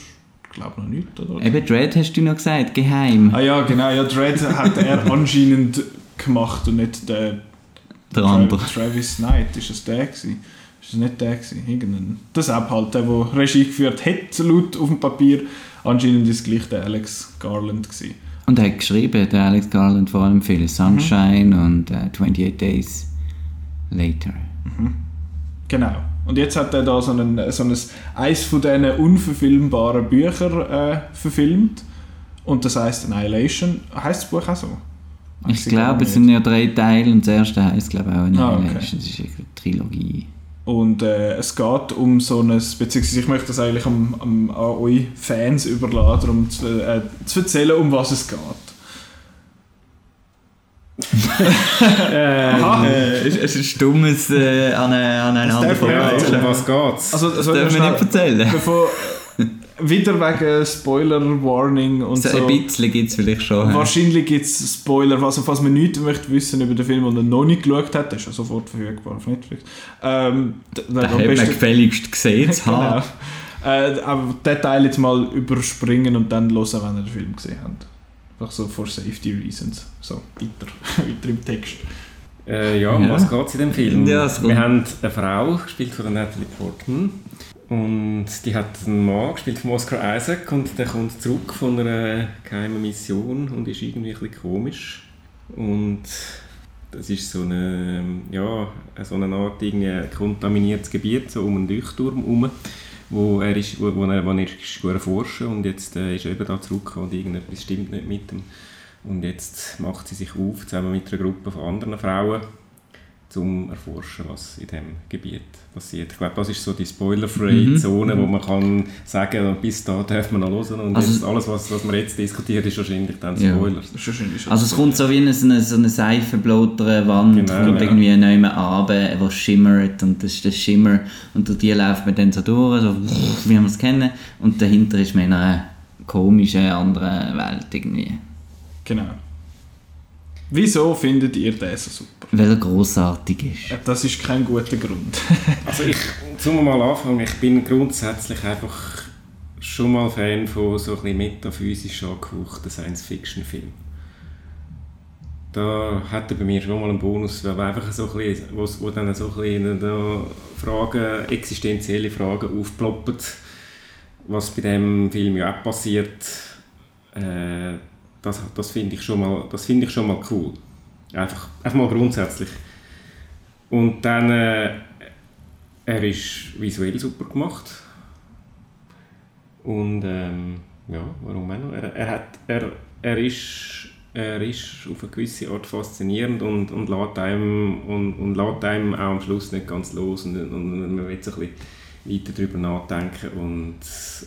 glaube noch nicht, oder? Eben Dread hast du noch gesagt, geheim. Ah ja, genau, ja, Dread hat er anscheinend gemacht und nicht der Der andere. Travis Knight, ist es der gewesen? Ist es nicht der gewesen? Irgendein... Das ist halt der, der Regie geführt hat, laut auf dem Papier. Anscheinend ist es gleich der Alex Garland gewesen. Und er hat geschrieben, der Alex Garland vor allem viele Sunshine und äh, 28 Days Later. Genau. Und jetzt hat er da so, einen, so ein, eins von diesen unverfilmbaren Büchern äh, verfilmt. Und das heißt Annihilation. Heißt das Buch auch so? Ich gar glaube, es sind ja drei Teile und das erste heisst glaube ich auch Ah, okay. Annihilation. Das ist eine Trilogie. Und äh, es geht um so ein, beziehungsweise ich möchte das eigentlich am, am, an euch Fans überladen, um zu, äh, zu erzählen, um was es geht. Aha. Äh, es ist ein stummes äh, an, an einander darf man ja Ja, Ja. um was geht's? Also, Das also dürfen wir nicht erzählen. Bevor, wieder wegen Spoiler-Warning und So so. ein bisschen gibt es vielleicht schon. Wahrscheinlich gibt es Spoiler, also falls man nichts möchte wissen über den Film und er noch nicht geschaut hat, der ist ja sofort verfügbar auf Netflix. Ähm, Da am hat man besten- gefälligst gesehen zu genau. haben. Äh, aber den Teil jetzt mal überspringen und dann hören, wenn ihr den Film gesehen habt. Einfach so for safety reasons. So, weiter, weiter im Text. Äh, ja, um Ja. was geht es in dem Film? Ja, Wir haben eine Frau, gespielt von Natalie Portman. Und die hat einen Mann, gespielt von Oscar Isaac. Und der kommt zurück von einer geheimen Mission und ist irgendwie ein bisschen komisch. Und das ist so eine, ja, so eine Art irgendwie kontaminiertes Gebiet, so um einen Leuchtturm herum, wo er ist, wo, wo er, wo er ist erforschen und jetzt äh, ist er eben da zurückgekommen und irgendetwas stimmt nicht mit ihm. Und jetzt macht sie sich auf, zusammen mit einer Gruppe von anderen Frauen, zum erforschen, was in diesem Gebiet passiert. Ich glaube, das ist so die spoiler-free Mhm. Zone, wo man kann sagen, bis da darf man noch hören und Also- alles, was, was wir jetzt diskutieren, ist wahrscheinlich dann Ja. Spoiler. Schon Also es kommt so wie eine, so eine, so eine seifenbläutere Wand, Genau, kommt ja. irgendwie neu runter, die schimmert und das ist der Schimmer und durch die läuft man dann so durch, so wie wir es kennen und dahinter ist man in einer komischen anderen Welt irgendwie. Genau. Wieso findet ihr den so super? Weil er grossartig ist. Äh, Das ist kein guter Grund. Also ich, zum mal anfangen, ich bin grundsätzlich einfach schon mal Fan von so ein bisschen metaphysisch angehauchten Science-Fiction-Filmen. Da hat er bei mir schon mal einen Bonus, weil einfach so ein bisschen, wo, wo dann so ein bisschen da Fragen, existenzielle Fragen aufploppen, was bei dem Film ja auch passiert. Äh, das das finde ich, schon mal- das finde ich schon mal cool. Einfach, einfach mal grundsätzlich. Und dann, äh, er ist visuell super gemacht. Und ähm, ja, warum auch noch? Er, er, hat, er, er, ist, er ist auf eine gewisse Art faszinierend und, und, lässt einem, und, und lässt einem auch am Schluss nicht ganz los. Und, und man will so ein bisschen weiter darüber nachdenken und,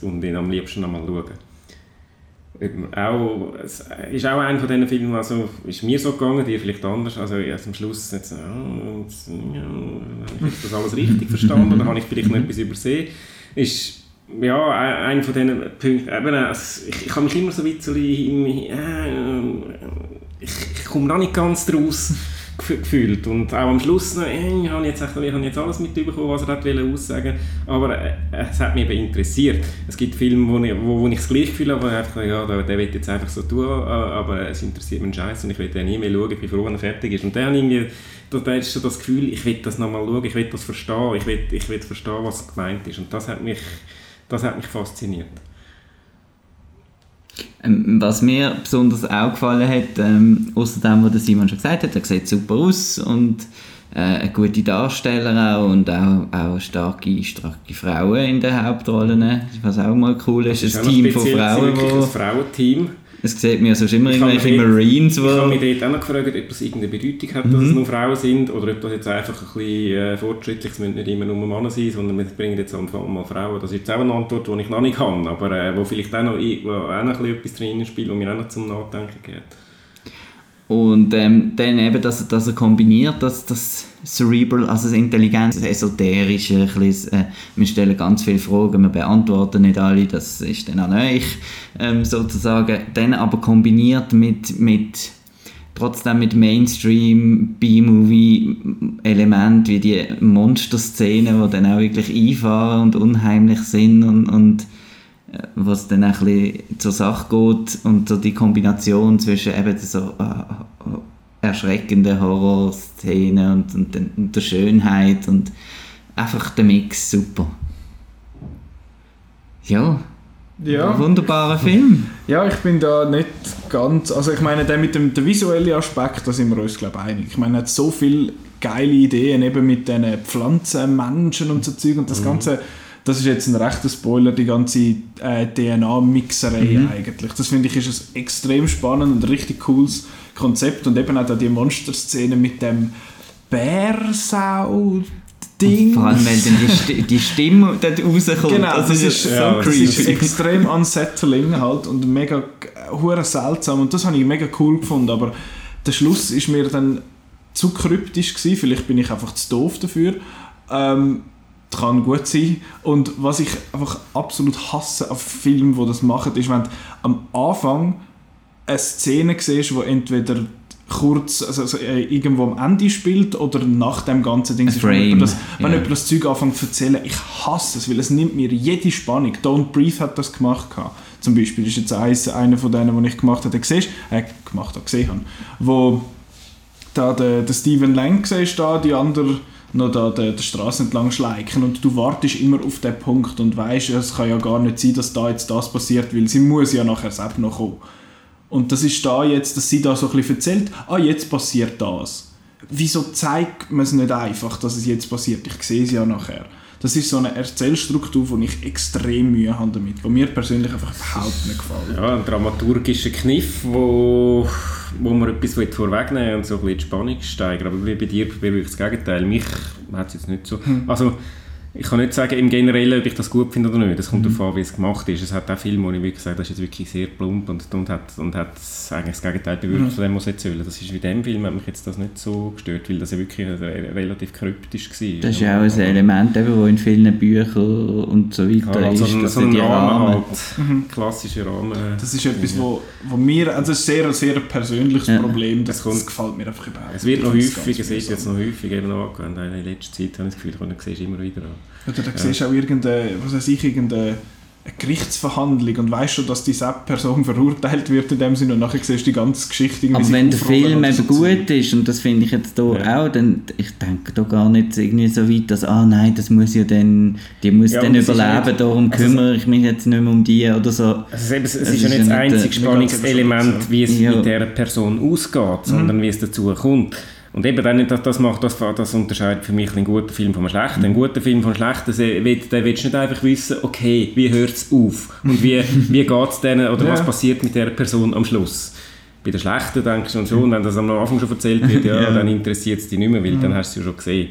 und ihn am liebsten nochmal schauen. Auch, es ist auch einer von diesen Filmen, also ist mir so gegangen, dir vielleicht anders, also erst am Schluss jetzt, ja, jetzt, ja, habe ich das alles richtig verstanden oder habe ich vielleicht noch etwas übersehen, ist ja ein- einer von diesen Punkten, eben, es- ich, ich habe mich immer so ein bisschen, äh, ich, ich komme noch nicht ganz draus gefühlt und auch am Schluss noch, ich habe jetzt, echt- ich habe jetzt alles mitbekommen, was er hat wollte aussagen aber äh, es hat mich eben interessiert. Es gibt Filme, wo ich, wo, wo ich das gleiche Gefühl habe, wo ich einfach, ja, der, der will jetzt einfach so tun, äh, aber es interessiert mich Scheiß und ich will den nie mehr schauen, ich bin froh, er fertig ist. Und dann irgendwie, da, da ist so das Gefühl, ich will das nochmal schauen, ich will das verstehen, ich will, ich will verstehen, was gemeint ist und das hat mich, das hat mich fasziniert. Ähm, was mir besonders auch gefallen hat, ähm, außer dem, was Simon schon gesagt hat, er sieht super aus und äh, eine gute Darsteller auch und auch, auch starke, starke Frauen in den Hauptrollen, was auch mal cool ist. ist ein Team von Frauen, wirklich wo, ein Frauenteam. Es sieht mir sonst immer Ich irgendwelche mich Marines, Ich habe mich dort auch noch gefragt, ob das irgendeine Bedeutung hat, dass Mhm. es nur Frauen sind oder ob das jetzt einfach ein bisschen äh, fortschrittlich ist. Es müssen nicht immer nur Männer sein, sondern wir bringen jetzt einfach mal Frauen. Das ist jetzt auch eine Antwort, die ich noch nicht habe, aber äh, wo vielleicht auch noch, wo auch noch ein bisschen etwas drin spielt, was mir auch noch zum Nachdenken gibt. Und ähm, dann eben, dass, dass er kombiniert, dass das Cerebral, also das Intelligenz, das Esoterische, ein bisschen, äh, wir stellen ganz viele Fragen, wir beantworten nicht alle, das ist dann auch nicht ähm, sozusagen, dann aber kombiniert mit, mit trotzdem mit Mainstream B-Movie-Elementen wie die Monster-Szenen, die dann auch wirklich einfahren und unheimlich sind und, und was dann ein bisschen zur Sache geht und so die Kombination zwischen eben so äh, erschreckenden Horrorszenen und, und, und der Schönheit und einfach der Mix super. Ja, Ja. wunderbarer Film. Ja, ich bin da nicht ganz. Also, ich meine, der mit dem der visuellen Aspekt, da sind wir uns, glaube ich, einig. Ich meine, er hat so viele geile Ideen, eben mit diesen Pflanzen, Menschen und so Zeug. Und das Ganze, das ist jetzt ein rechter Spoiler, die ganze äh, DNA-Mixerei eigentlich. Das finde ich ist ein extrem spannend und richtig cooles Konzept. Und eben auch die Monsterszene mit dem Bärsau. Ding. Vor allem, wenn dann die, Sti die Stimme dort rauskommt. Genau, das, das ist, ist- so ja, das ist creepy. extrem unsettling halt und mega hure seltsam und das habe ich mega cool gefunden, aber der Schluss ist mir dann zu kryptisch gewesen, vielleicht bin ich einfach zu doof dafür. Ähm, kann gut sein. Und was ich einfach absolut hasse auf Filmen, die das machen, ist, wenn du am Anfang eine Szene siehst, wo entweder kurz also, also, äh, irgendwo am Ende spielt oder nach dem ganzen Ding. Ist, wenn jemand das, wenn jemand das Zeug anfängt zu erzählen, ich hasse es, weil es nimmt mir jede Spannung. Don't Breathe hat das gemacht. gehabt. Zum Beispiel ist jetzt eins, einer von denen, die ich gemacht habe, siehst, äh, gemacht habe, gesehen habe, wo da der, der Stephen Lang siehst, da, die andere noch da der, der Straße entlang schleichen und du wartest immer auf den Punkt und weißt, es kann ja gar nicht sein, dass da jetzt das passiert, weil sie muss ja nachher selbst noch kommen. Und das ist da jetzt, dass sie da so ein bisschen erzählt, ah, jetzt passiert das. Wieso zeigt man es nicht einfach, dass es jetzt passiert? Ich sehe es ja nachher. Das ist so eine Erzählstruktur, die ich extrem Mühe habe damit, die mir persönlich einfach überhaupt nicht gefällt. Ja, ein dramaturgischer Kniff, wo, wo man etwas vorwegnehmen will und so ein bisschen die Spannung steigern. Aber bei bei dir bewirkt das Gegenteil. Mich hat es jetzt nicht so... Also, ich kann nicht sagen im Generellen, ob ich das gut finde oder nicht. Das kommt mhm. darauf an, wie es gemacht ist. Es hat auch Filme, wo ich wirklich sage, das ist jetzt wirklich sehr plump und, und hat, und hat eigentlich das Gegenteil bewirkt mhm. von dem, was ich erzählen. Das ist wie dem Film, hat mich jetzt das nicht so gestört, weil das ja wirklich relativ kryptisch war. Das ist ja auch ein Element, das in vielen Büchern und so weiter ja, also ist. So ein, so ein Rahmen, Rahmen. Halt, mhm. klassischer Rahmen. Das ist etwas, wo, wo mir, also das ist ein sehr, sehr persönliches ja. Problem, das, das, gefällt mir einfach überhaupt Es wird noch häufig, es ist jetzt noch häufig eben angewandt. In letzter Zeit habe ich das Gefühl, du siehst immer wieder an. Oder da ja. siehst du auch irgendeine, was weiß ich, irgendeine Gerichtsverhandlung und weißt schon, dass diese Person verurteilt wird in dem Sinne und nachher siehst du die ganze Geschichte Aber wenn der Film eben gut ist und das finde ich jetzt hier ja. auch, dann ich denke da gar nicht irgendwie so weit, dass ah nein, das muss ja dann, die muss ja, dann überleben, nicht, darum also kümmere ich mich jetzt nicht mehr um die oder so. Also es, es, es ist ja nicht das einzige Spannungselement, wie es mit dieser Person ausgeht, sondern mhm. wie es dazu kommt. Und eben dann, das, das macht das, das unterscheidet für mich einen guten Film vom schlechten. Mhm. Ein guter Film vom schlechten, da willst du nicht einfach wissen, okay, wie hört es auf und wie, wie geht es denen oder ja. was passiert mit der Person am Schluss. Bei der schlechten denkst du schon, wenn das am Anfang schon erzählt wird, ja, ja. dann interessiert es dich nicht mehr, weil mhm. dann hast du es ja schon gesehen.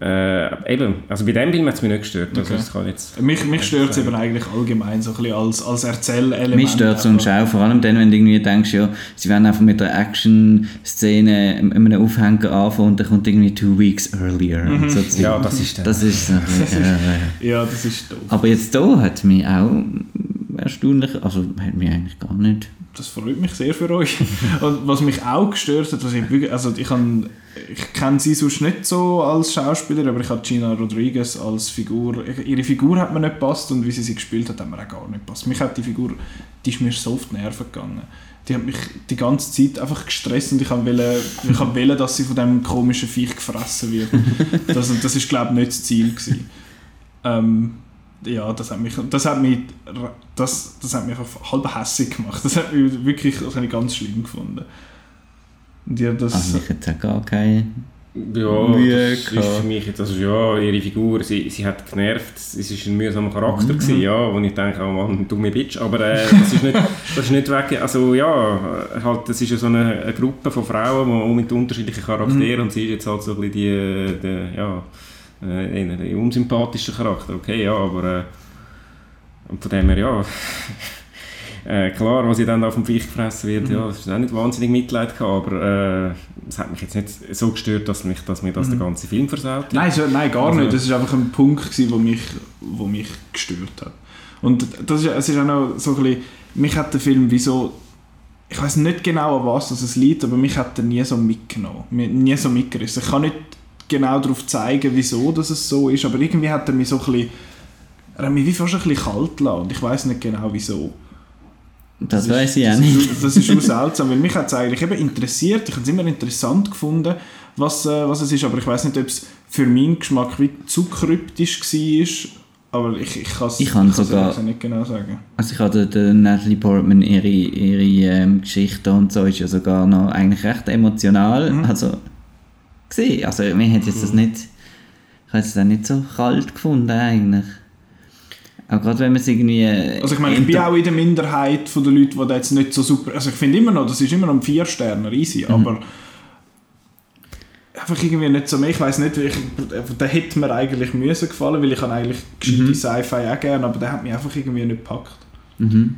Äh, eben, also bei dem Film hat es mich nicht gestört. Also okay. jetzt mich mich stört es eben eigentlich allgemein so ein bisschen als, als Erzählelement. Mich stört es uns auch, vor allem dann, wenn du irgendwie denkst, ja, sie werden einfach mit der Action-Szene in einem Aufhänger anfangen und dann kommt irgendwie «Two weeks earlier». Mhm. So ja, das ist das. Ist, äh, äh, ja, das ist doof. Aber jetzt hier hat es mich auch erstaunlich, also hat mich eigentlich gar nicht das freut mich sehr für euch. Und was mich auch gestört hat, was ich wirklich, also ich, kann, ich kenne sie sonst nicht so als Schauspieler, aber ich habe Gina Rodriguez als Figur, ihre Figur hat mir nicht gepasst und wie sie sie gespielt hat, hat mir auch gar nicht gepasst. Mich hat die Figur, die ist mir so auf die Nerven gegangen. Die hat mich die ganze Zeit einfach gestresst und ich wollte, ich wollte dass sie von diesem komischen Viech gefressen wird. Das, das ist glaube ich nicht das Ziel gewesen. Ähm, ja, das hat mich, das hat mich, das, das hat mich einfach halb hässlich gemacht. Das hat mich wirklich, das habe ich ganz schlimm gefunden. Und ja, das... Also ich hätte gar keine ja, Mühe das ist für mich jetzt, also ja, ihre Figur, sie, sie hat genervt, es war ein mühsamer Charakter, mhm. gewesen, ja, wo ich denke, oh Mann, dumme Bitch, aber äh, das, ist nicht, das ist nicht weg, also ja, halt, das ist ja so eine, eine Gruppe von Frauen die, mit unterschiedlichen Charakteren mhm. und sie ist jetzt halt so ein bisschen die, die ja, äh, ein unsympathischer Charakter, okay, ja, aber äh, und von dem her, ja, äh, klar, was ich dann auf dem Viech gefressen wird, mhm. ja, das ist auch nicht wahnsinnig Mitleid gehabt, aber äh, es hat mich jetzt nicht so gestört, dass, mich, dass mir das mhm. der ganze Film versaut Nein, so, nein, gar also, nicht, das war einfach ein Punkt, gewesen, wo mich, wo mich gestört hat. Und das ist, es ist auch noch so ein bisschen, mich hat der Film wie so ich weiß nicht genau an was es liegt, aber mich hat er nie so mitgenommen, nie so mitgerissen. Ich kann nicht genau darauf zeigen, wieso dass es so ist, aber irgendwie hat er mich so ein bisschen, er hat mich wie fast ein bisschen kalt gelassen und ich weiß nicht genau wieso. Das, das weiß ich auch nicht. Das ist, das ist auch seltsam, weil mich hat es eigentlich eben interessiert, ich habe es immer interessant gefunden, was, äh, was es ist, aber ich weiß nicht, ob es für meinen Geschmack wie zu kryptisch war, aber ich, ich kann es ich kann sogar, nicht genau sagen. Also ich hatte der Natalie Portman, ihre, ihre ähm, Geschichte und so ist ja sogar noch eigentlich recht emotional, mhm. also gesehen. Also mir hat jetzt das mhm. nicht, ich habe es dann nicht so kalt gefunden eigentlich. Auch gerade wenn man es irgendwie... Äh, also ich meine, ich bin auch in der Minderheit von den Leuten, die jetzt nicht so super... Also ich finde immer noch, das ist immer noch ein Vier-Sterner, easy, mhm. aber einfach irgendwie nicht so mehr. Ich weiß nicht, ich, der hätte mir eigentlich müssen gefallen, weil ich kann eigentlich gescheite mhm. Sci-Fi auch gerne, aber der hat mich einfach irgendwie nicht gepackt. Mhm.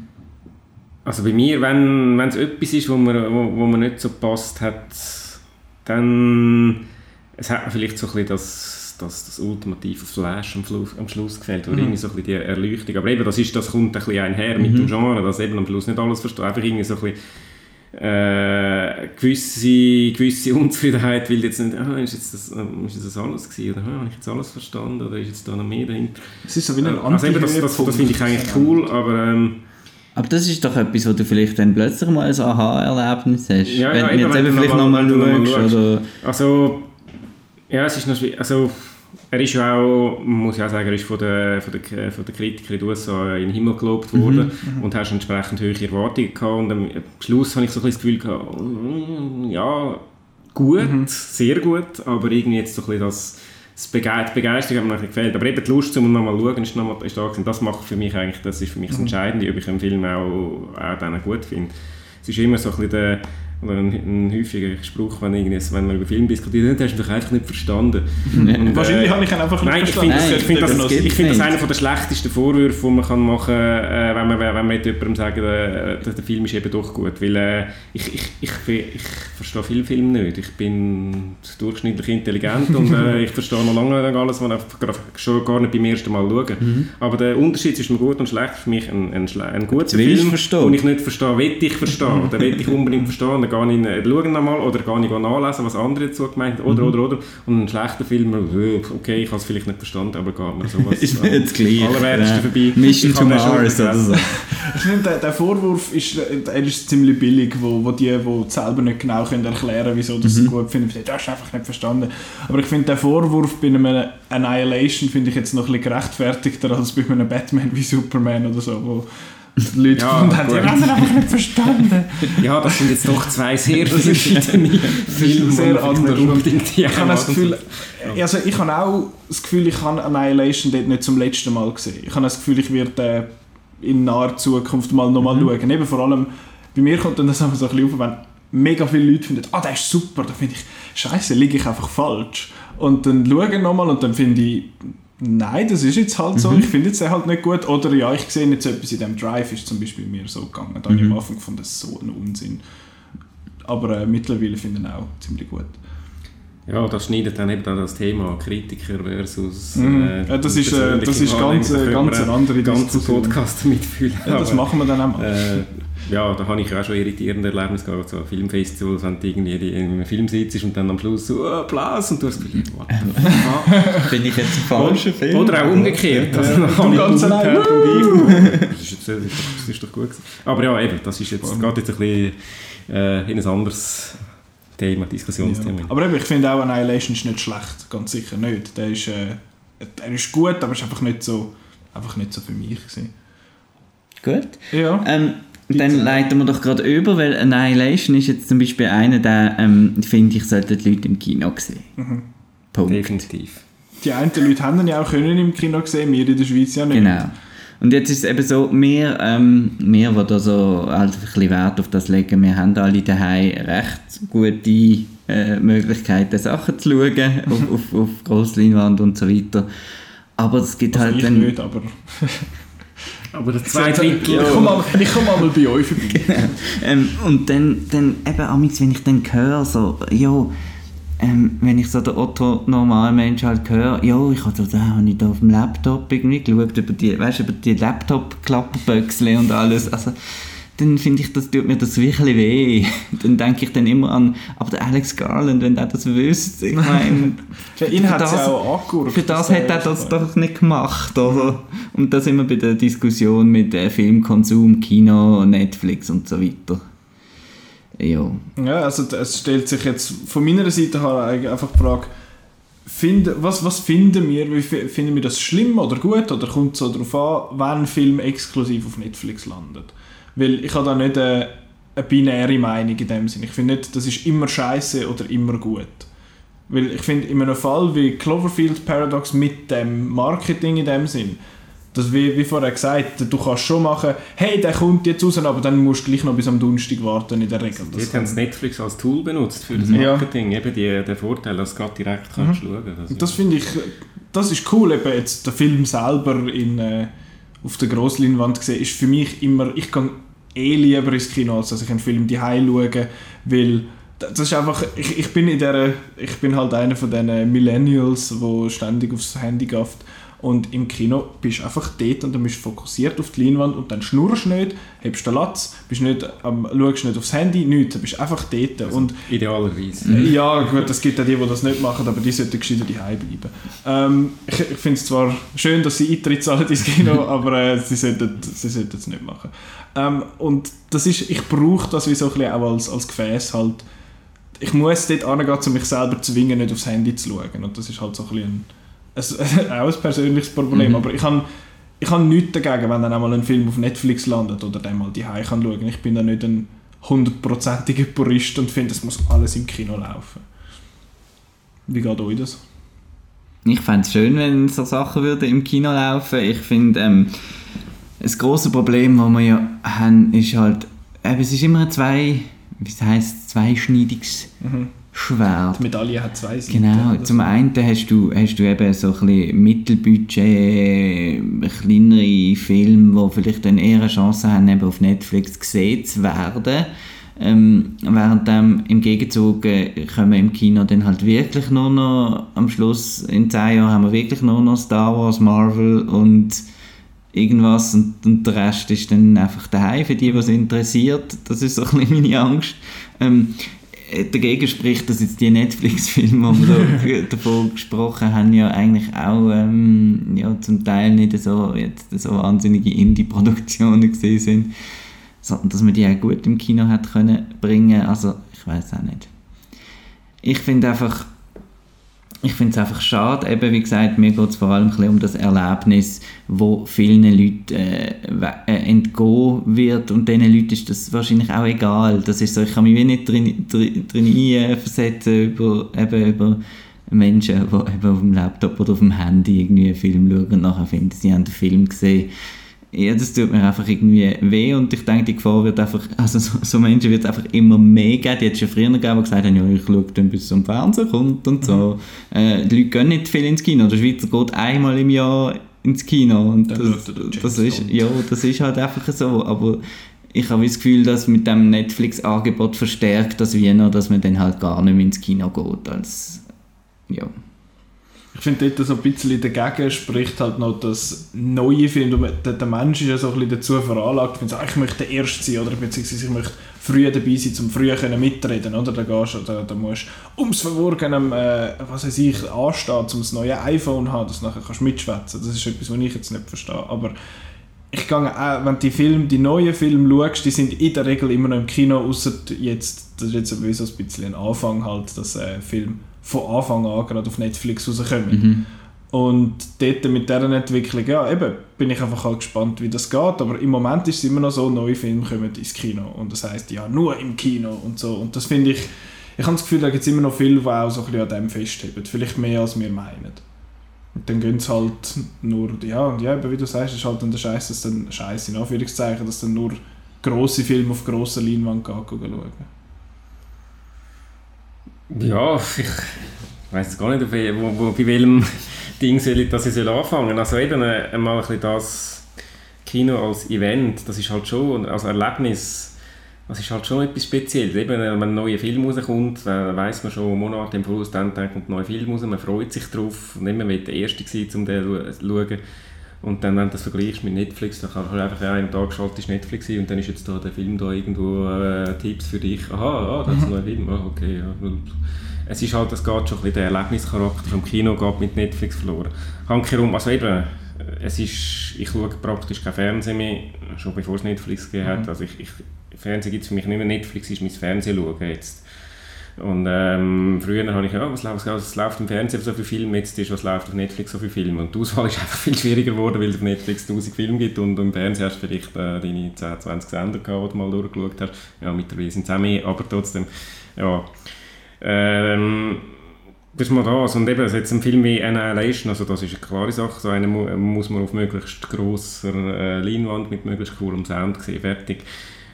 Also bei mir, wenn es etwas ist, wo mir, wo, wo mir nicht so passt hat, dann es hat mir vielleicht so ein bisschen das, das, das ultimative Flash am, Schluss, am Schluss gefällt, oder mhm. irgendwie so ein bisschen die Erleuchtung. Aber eben, das, ist, das kommt ein bisschen einher mit mhm. dem Genre, dass eben am Schluss nicht alles versteht, einfach irgendwie so ein bisschen äh, gewisse, gewisse Unzufriedenheit, weil jetzt nicht, ah, ist, jetzt das, ähm, ist das alles gewesen, oder ah, habe ich jetzt alles verstanden, oder ist jetzt da noch mehr dahinter? Es ist so wie ein äh, also eben, das, das, das finde ich eigentlich cool, aber ähm, aber das ist doch etwas, wo du vielleicht dann plötzlich mal ein Aha-Erlebnis hast. Ja, wenn ja, du jetzt eben vielleicht nochmal noch schaust. Oder? Also, ja, es ist noch also er ist ja auch, muss ich auch sagen, er ist von den, von den, von den Kritikern in den USA in den Himmel gelobt worden mhm, mhm. und hast entsprechend hohe Erwartungen gehabt und am Schluss habe ich so ein das Gefühl gehabt, ja, gut, mhm. sehr gut, aber irgendwie jetzt so ein bisschen das das Bege die Begeisterung hat mir gefällt. Aber eben die Lust, um nochmal zu schauen, ist, noch mal, ist da gewesen. Das macht für mich eigentlich, das ist für mich das mhm. Entscheidende, ob ich einen Film auch, auch dann gut finde. Es ist immer so ein bisschen der, oder ein, ein häufiger Spruch, wenn, irgendwie, wenn man über Film diskutiert, hast du mich einfach nicht verstanden. Und, Wahrscheinlich äh, habe ich ihn einfach nicht nein, verstanden. Ich finde, Nein, ich finde das, das ich finde das einer der schlechtesten Vorwürfe, die man kann machen kann, äh, wenn, man, wenn man mit jemandem sagt, äh, der, der Film ist eben doch gut. Weil äh, ich, ich, ich, ich, verstehe viele Filme nicht. Ich bin durchschnittlich intelligent und äh, ich verstehe noch lange nicht alles, was ich schon gar nicht beim ersten Mal schaue. Mhm. Aber der Unterschied zwischen gut und schlecht ist für mich ein, ein, ein guter Film, verstehen. den ich nicht verstehe, will ich verstehen. Oder will ich unbedingt verstehen. Dann gehe ich äh, schauen nochmal oder gehe ich nachlesen, was andere dazu gemeint haben. Oder, Mhm. oder, oder. Und ein schlechter Film, äh, okay, ich habe es vielleicht nicht verstanden, aber geht mir sowas. Ist mir jetzt gleich. Allerwertesten vorbei. Mission Ich to Mars oder so. Ich finde, der, der Vorwurf ist, er ist ziemlich billig, wo, wo die, die selber nicht genau können erklären wieso das Mhm. sie gut finden, du hast einfach nicht verstanden. Aber ich finde, der Vorwurf bei einem Annihilation finde ich jetzt noch ein bisschen gerechtfertigter als bei einem Batman wie Superman oder so, wo die Leute Ja, gefunden haben, die haben einfach nicht verstanden. Ja, das sind jetzt doch zwei sehr verschiedene Filme, sehr anders. Ich habe das. Gefühl, also ich habe auch das Gefühl, ich habe Annihilation dort nicht zum letzten Mal gesehen. Ich habe das Gefühl, ich werde äh, in naher Zukunft mal nochmal Mhm. schauen. Eben vor allem, bei mir kommt dann das einfach so ein bisschen auf, wenn mega viele Leute finden, ah, der ist super, dann finde ich, scheiße, liege ich einfach falsch. Und dann schaue ich nochmal und dann finde ich, nein, das ist jetzt halt so, ich finde jetzt den halt nicht gut. Oder ja, ich sehe jetzt etwas in dem Drive, ist zum Beispiel mir so gegangen. Da habe ich am Anfang gefunden, das ist so ein Unsinn. Aber äh, mittlerweile finde ich ihn auch ziemlich gut. Ja, das schneidet dann eben dann das Thema Kritiker versus. Mhm. äh, Ja, das ist, äh, das ist ganz, äh, ganz eine andere ganzen. Podcast mitfühlen. Ja, das machen wir dann auch mal. Äh, ja, da habe ich auch schon irritierende Erlebnisse gehabt, so Filmfestivals, wenn du irgendwie in einem Film sitzt und dann am Schluss so oh, Applaus und du hast das Gefühl, what the? Bin ich jetzt ein falscher Film? Oder auch umgekehrt. Also, Ja, du ganz allein. das, ist jetzt, das, ist doch, das ist doch gut gewesen. Aber ja, eben, das ist jetzt, geht jetzt ein bisschen äh, in ein anderes Thema, Diskussionsthema. Ja. Aber eben, ich finde auch Annihilation ist nicht schlecht, ganz sicher nicht. Der ist, äh, er ist gut, aber ist einfach nicht so, einfach nicht so für mich gewesen. Gut. Ja. Ähm, dann leiten wir doch gerade über, weil Annihilation ist jetzt zum Beispiel einer, der, ähm, finde ich, sollten die Leute im Kino sehen. Punkt. Definitiv. Die einen Leute haben ihn ja auch können im Kino gesehen, wir in der Schweiz ja nicht. Genau. Und jetzt ist es eben so, wir, ähm, wir die da so halt ein bisschen Wert auf das legen, wir haben alle daheim recht gute äh, Möglichkeiten, Sachen zu schauen, auf, auf, auf Grossleinwand und so weiter. Aber es gibt Also halt ich dann... nicht, aber... Aber der zwei Drittel... Ich komme mal, ich komme mal bei euch vorbei. Ähm, und dann, dann eben, amigs, wenn ich dann höre, so, jo, ähm, wenn ich so der Otto Normalmensch halt höre, jo, ich habe da, da habe ich da auf dem Laptop irgendwie geschaut, über die, weißt, über die Laptop-Klapperböxle und alles, also, dann finde ich, das tut mir das wirklich weh. Dann denke ich dann immer an, aber der Alex Garland, wenn der das wüsste, ich meine, Ja, ihn für hat das- ja auch angehört. für das hat er das doch nicht gemacht, oder? Und da sind wir bei der Diskussion mit äh, Filmkonsum, Kino, Netflix und so weiter. Ja. Ja, also es stellt sich jetzt von meiner Seite her einfach die Frage, find, was, was finden wir? Wie fi- Finden wir das schlimm oder gut? Oder kommt es so darauf an, wann ein Film exklusiv auf Netflix landet? Weil ich habe da nicht eine, eine binäre Meinung in dem Sinne. Ich finde nicht, das ist immer scheiße oder immer gut. Weil ich finde, in einem Fall wie Cloverfield Paradox mit dem Marketing in dem Sinn, das wie, wie vorher gesagt, du kannst schon machen, hey, der kommt jetzt raus, aber dann musst du gleich noch bis am Donnerstag warten in der Regel. Das Dort haben sie Netflix als Tool benutzt für das Ja. Marketing. Eben die, der Vorteil, dass du gerade direkt kannst schauen kannst. Und das finde ich, das ist cool, eben jetzt der Film selber in, äh, auf der Grossleinwand gesehen, ist für mich immer, ich gehe eh lieber ins Kino, als dass ich einen Film daheim schaue, weil das ist einfach, ich, ich bin in der, ich bin halt einer von diesen Millennials, wo ständig aufs Handy gafft und im Kino bist du einfach dort und dann bist du fokussiert auf die Leinwand und dann schnurrst du nicht, hebst den Latz, bist nicht, ähm, schaust nicht aufs Handy, nichts, du bist einfach dort und Idealerweise. ja, gut, es gibt auch die, die das nicht machen, aber die sollten gescheiter daheim bleiben. Ähm, ich ich finde es zwar schön, dass sie Eintritt zahlen ins Kino, aber äh, sie sollten sie sollten es nicht machen. Ähm, und das ist, ich brauche das wie so ein bisschen auch als, als Gefäß halt. Ich muss dort hingehen, um mich selber zu zwingen, nicht aufs Handy zu schauen. Und das ist halt so ein bisschen ein, ein, auch ein persönliches Problem. Mhm. Aber ich habe ich habe nichts dagegen, wenn dann einmal ein Film auf Netflix landet oder den mal daheim kann schauen. Ich bin da nicht ein hundertprozentiger Purist und finde, es muss alles im Kino laufen. Wie geht euch das? Ich fände es schön, wenn so Sachen würden im Kino laufen. Ich finde, ähm, das große Problem, das wir ja haben, ist halt, eben, es ist immer eine zwei, wie heisst es, zweischneidiges Schwert. Die Medaille hat zwei Seiten. Genau, zum so. einen hast du, hast du eben so ein Mittelbudget, kleinere Filme, die vielleicht dann eher eine Chance haben, eben auf Netflix gesehen zu werden. Ähm, während dem, im Gegenzug äh, kommen im Kino dann halt wirklich nur noch, am Schluss in 10 Jahren haben wir wirklich nur noch Star Wars, Marvel und irgendwas und, und der Rest ist dann einfach daheim für die, was interessiert. Das ist so ein bisschen meine Angst. Ähm, äh, dagegen spricht, dass jetzt die Netflix-Filme, die wir da davon gesprochen haben, ja eigentlich auch ähm, ja, zum Teil nicht so, jetzt so wahnsinnige Indie-Produktionen gesehen sind, sondern dass man die auch gut im Kino hat können bringen. Also ich weiß auch nicht. Ich finde einfach, ich finde es einfach schade, eben wie gesagt, mir geht es vor allem um das Erlebnis, wo vielen Leuten äh, äh, entgehen wird und diesen Leuten ist das wahrscheinlich auch egal. Das ist so, ich kann mich wie nicht drin, drin, drin einversetzen über, eben über Menschen, die eben auf dem Laptop oder auf dem Handy irgendwie einen Film schauen und nachher finden, sie haben den Film gesehen. Ja, das tut mir einfach irgendwie weh und ich denke, die Gefahr wird einfach, also so, so Menschen wird es einfach immer mehr geben. Die hat es schon früher gegeben, die gesagt haben, ja, ich schaue dann, bis es am Fernsehen kommt und so. Äh, die Leute gehen nicht viel ins Kino. Der Schweizer geht einmal im Jahr ins Kino und Dann das, das, ist, ja, das ist halt einfach so. Aber ich habe das Gefühl, dass mit dem Netflix-Angebot verstärkt das wie noch, dass man dann halt gar nicht mehr ins Kino geht. Als, ja. Ich finde dort so ein bisschen dagegen spricht halt noch das neue Film. Der, der Mensch ist ja so ein bisschen dazu veranlagt, wenn ich möchte der Erste sein oder beziehungsweise ich möchte früh dabei sein, um früh können mitreden oder? Da, gehst, du- da, da musst du ums Verworgenem, äh, was weiß ich, anstehen, um das neue iPhone zu haben, dass du nachher kannst mitschwätzen Das ist etwas, was ich jetzt nicht verstehe. Aber ich gehe auch, wenn die die neuen Filme schaust, die sind in der Regel immer noch im Kino, außer jetzt, das ist jetzt ein bisschen ein Anfang halt, dass äh, Filme von Anfang an gerade auf Netflix rauskommen. Mhm. Und dort mit dieser Entwicklung, ja eben, bin ich einfach halt gespannt, wie das geht. Aber im Moment ist es immer noch so, neue Filme kommen ins Kino. Und das heißt ja, nur im Kino und so. Und das finde ich, ich habe das Gefühl, da gibt es immer noch viele, die auch so ein bisschen an dem festheben. Vielleicht mehr, als wir meinen. Und dann gehen sie halt nur, ja, und ja, eben, wie du sagst, ist halt dann der Scheiß, dass dann, Scheiß in Anführungszeichen, dass dann nur grosse Filme auf grosser Leinwand gehen, gehen schauen. Ja, ich weiß gar nicht, auf wo, wo, bei welchem Ding soll ich, dass ich soll anfangen Also eben äh, mal ein das Kino als Event, das ist halt schon, als Erlebnis, das ist halt schon etwas Spezielles. Eben, äh, wenn ein neuer Film rauskommt, dann weiss man schon Monate im Voraus, dann kommt ein neuer Film raus, man freut sich drauf und immer will der Erste sein, um den zu schauen. Und dann, wenn du das vergleichst mit Netflix, dann kann halt einfach an einem Tag geschaltet ist Netflix sein und dann ist jetzt da der Film da irgendwo äh, Tipps für dich. Aha, ah, das ist ein neuer Film. Ah, okay, ja. Es ist halt, es geht schon ein bisschen der Erlebnischarakter vom Kino geht mit Netflix verloren. Handkerum, also eben, es ist, ich schaue praktisch kein Fernsehen mehr, schon bevor es Netflix gegeben hat. Also ich, ich, Fernsehen gibt es für mich nicht mehr, Netflix ist mein Fernsehen schauen jetzt. Und ähm, früher habe ich, ja, was läuft, was läuft im Fernsehen so viele Filme, jetzt ist, was läuft auf Netflix so viele Filme. Und die Auswahl ist einfach viel schwieriger geworden, weil es auf Netflix 1000 Filme gibt und im Fernsehen hast du vielleicht äh, deine 10, 20 Sender gehabt, die du mal durchgeschaut hast. Ja, mittlerweile sind es auch mehr, aber trotzdem, ja. Ähm, das ist mal das. Und eben, jetzt ein Film wie Annihilation, also das ist eine klare Sache, so einen mu muss man auf möglichst grosser äh, Leinwand mit möglichst coolem Sound sehen, fertig.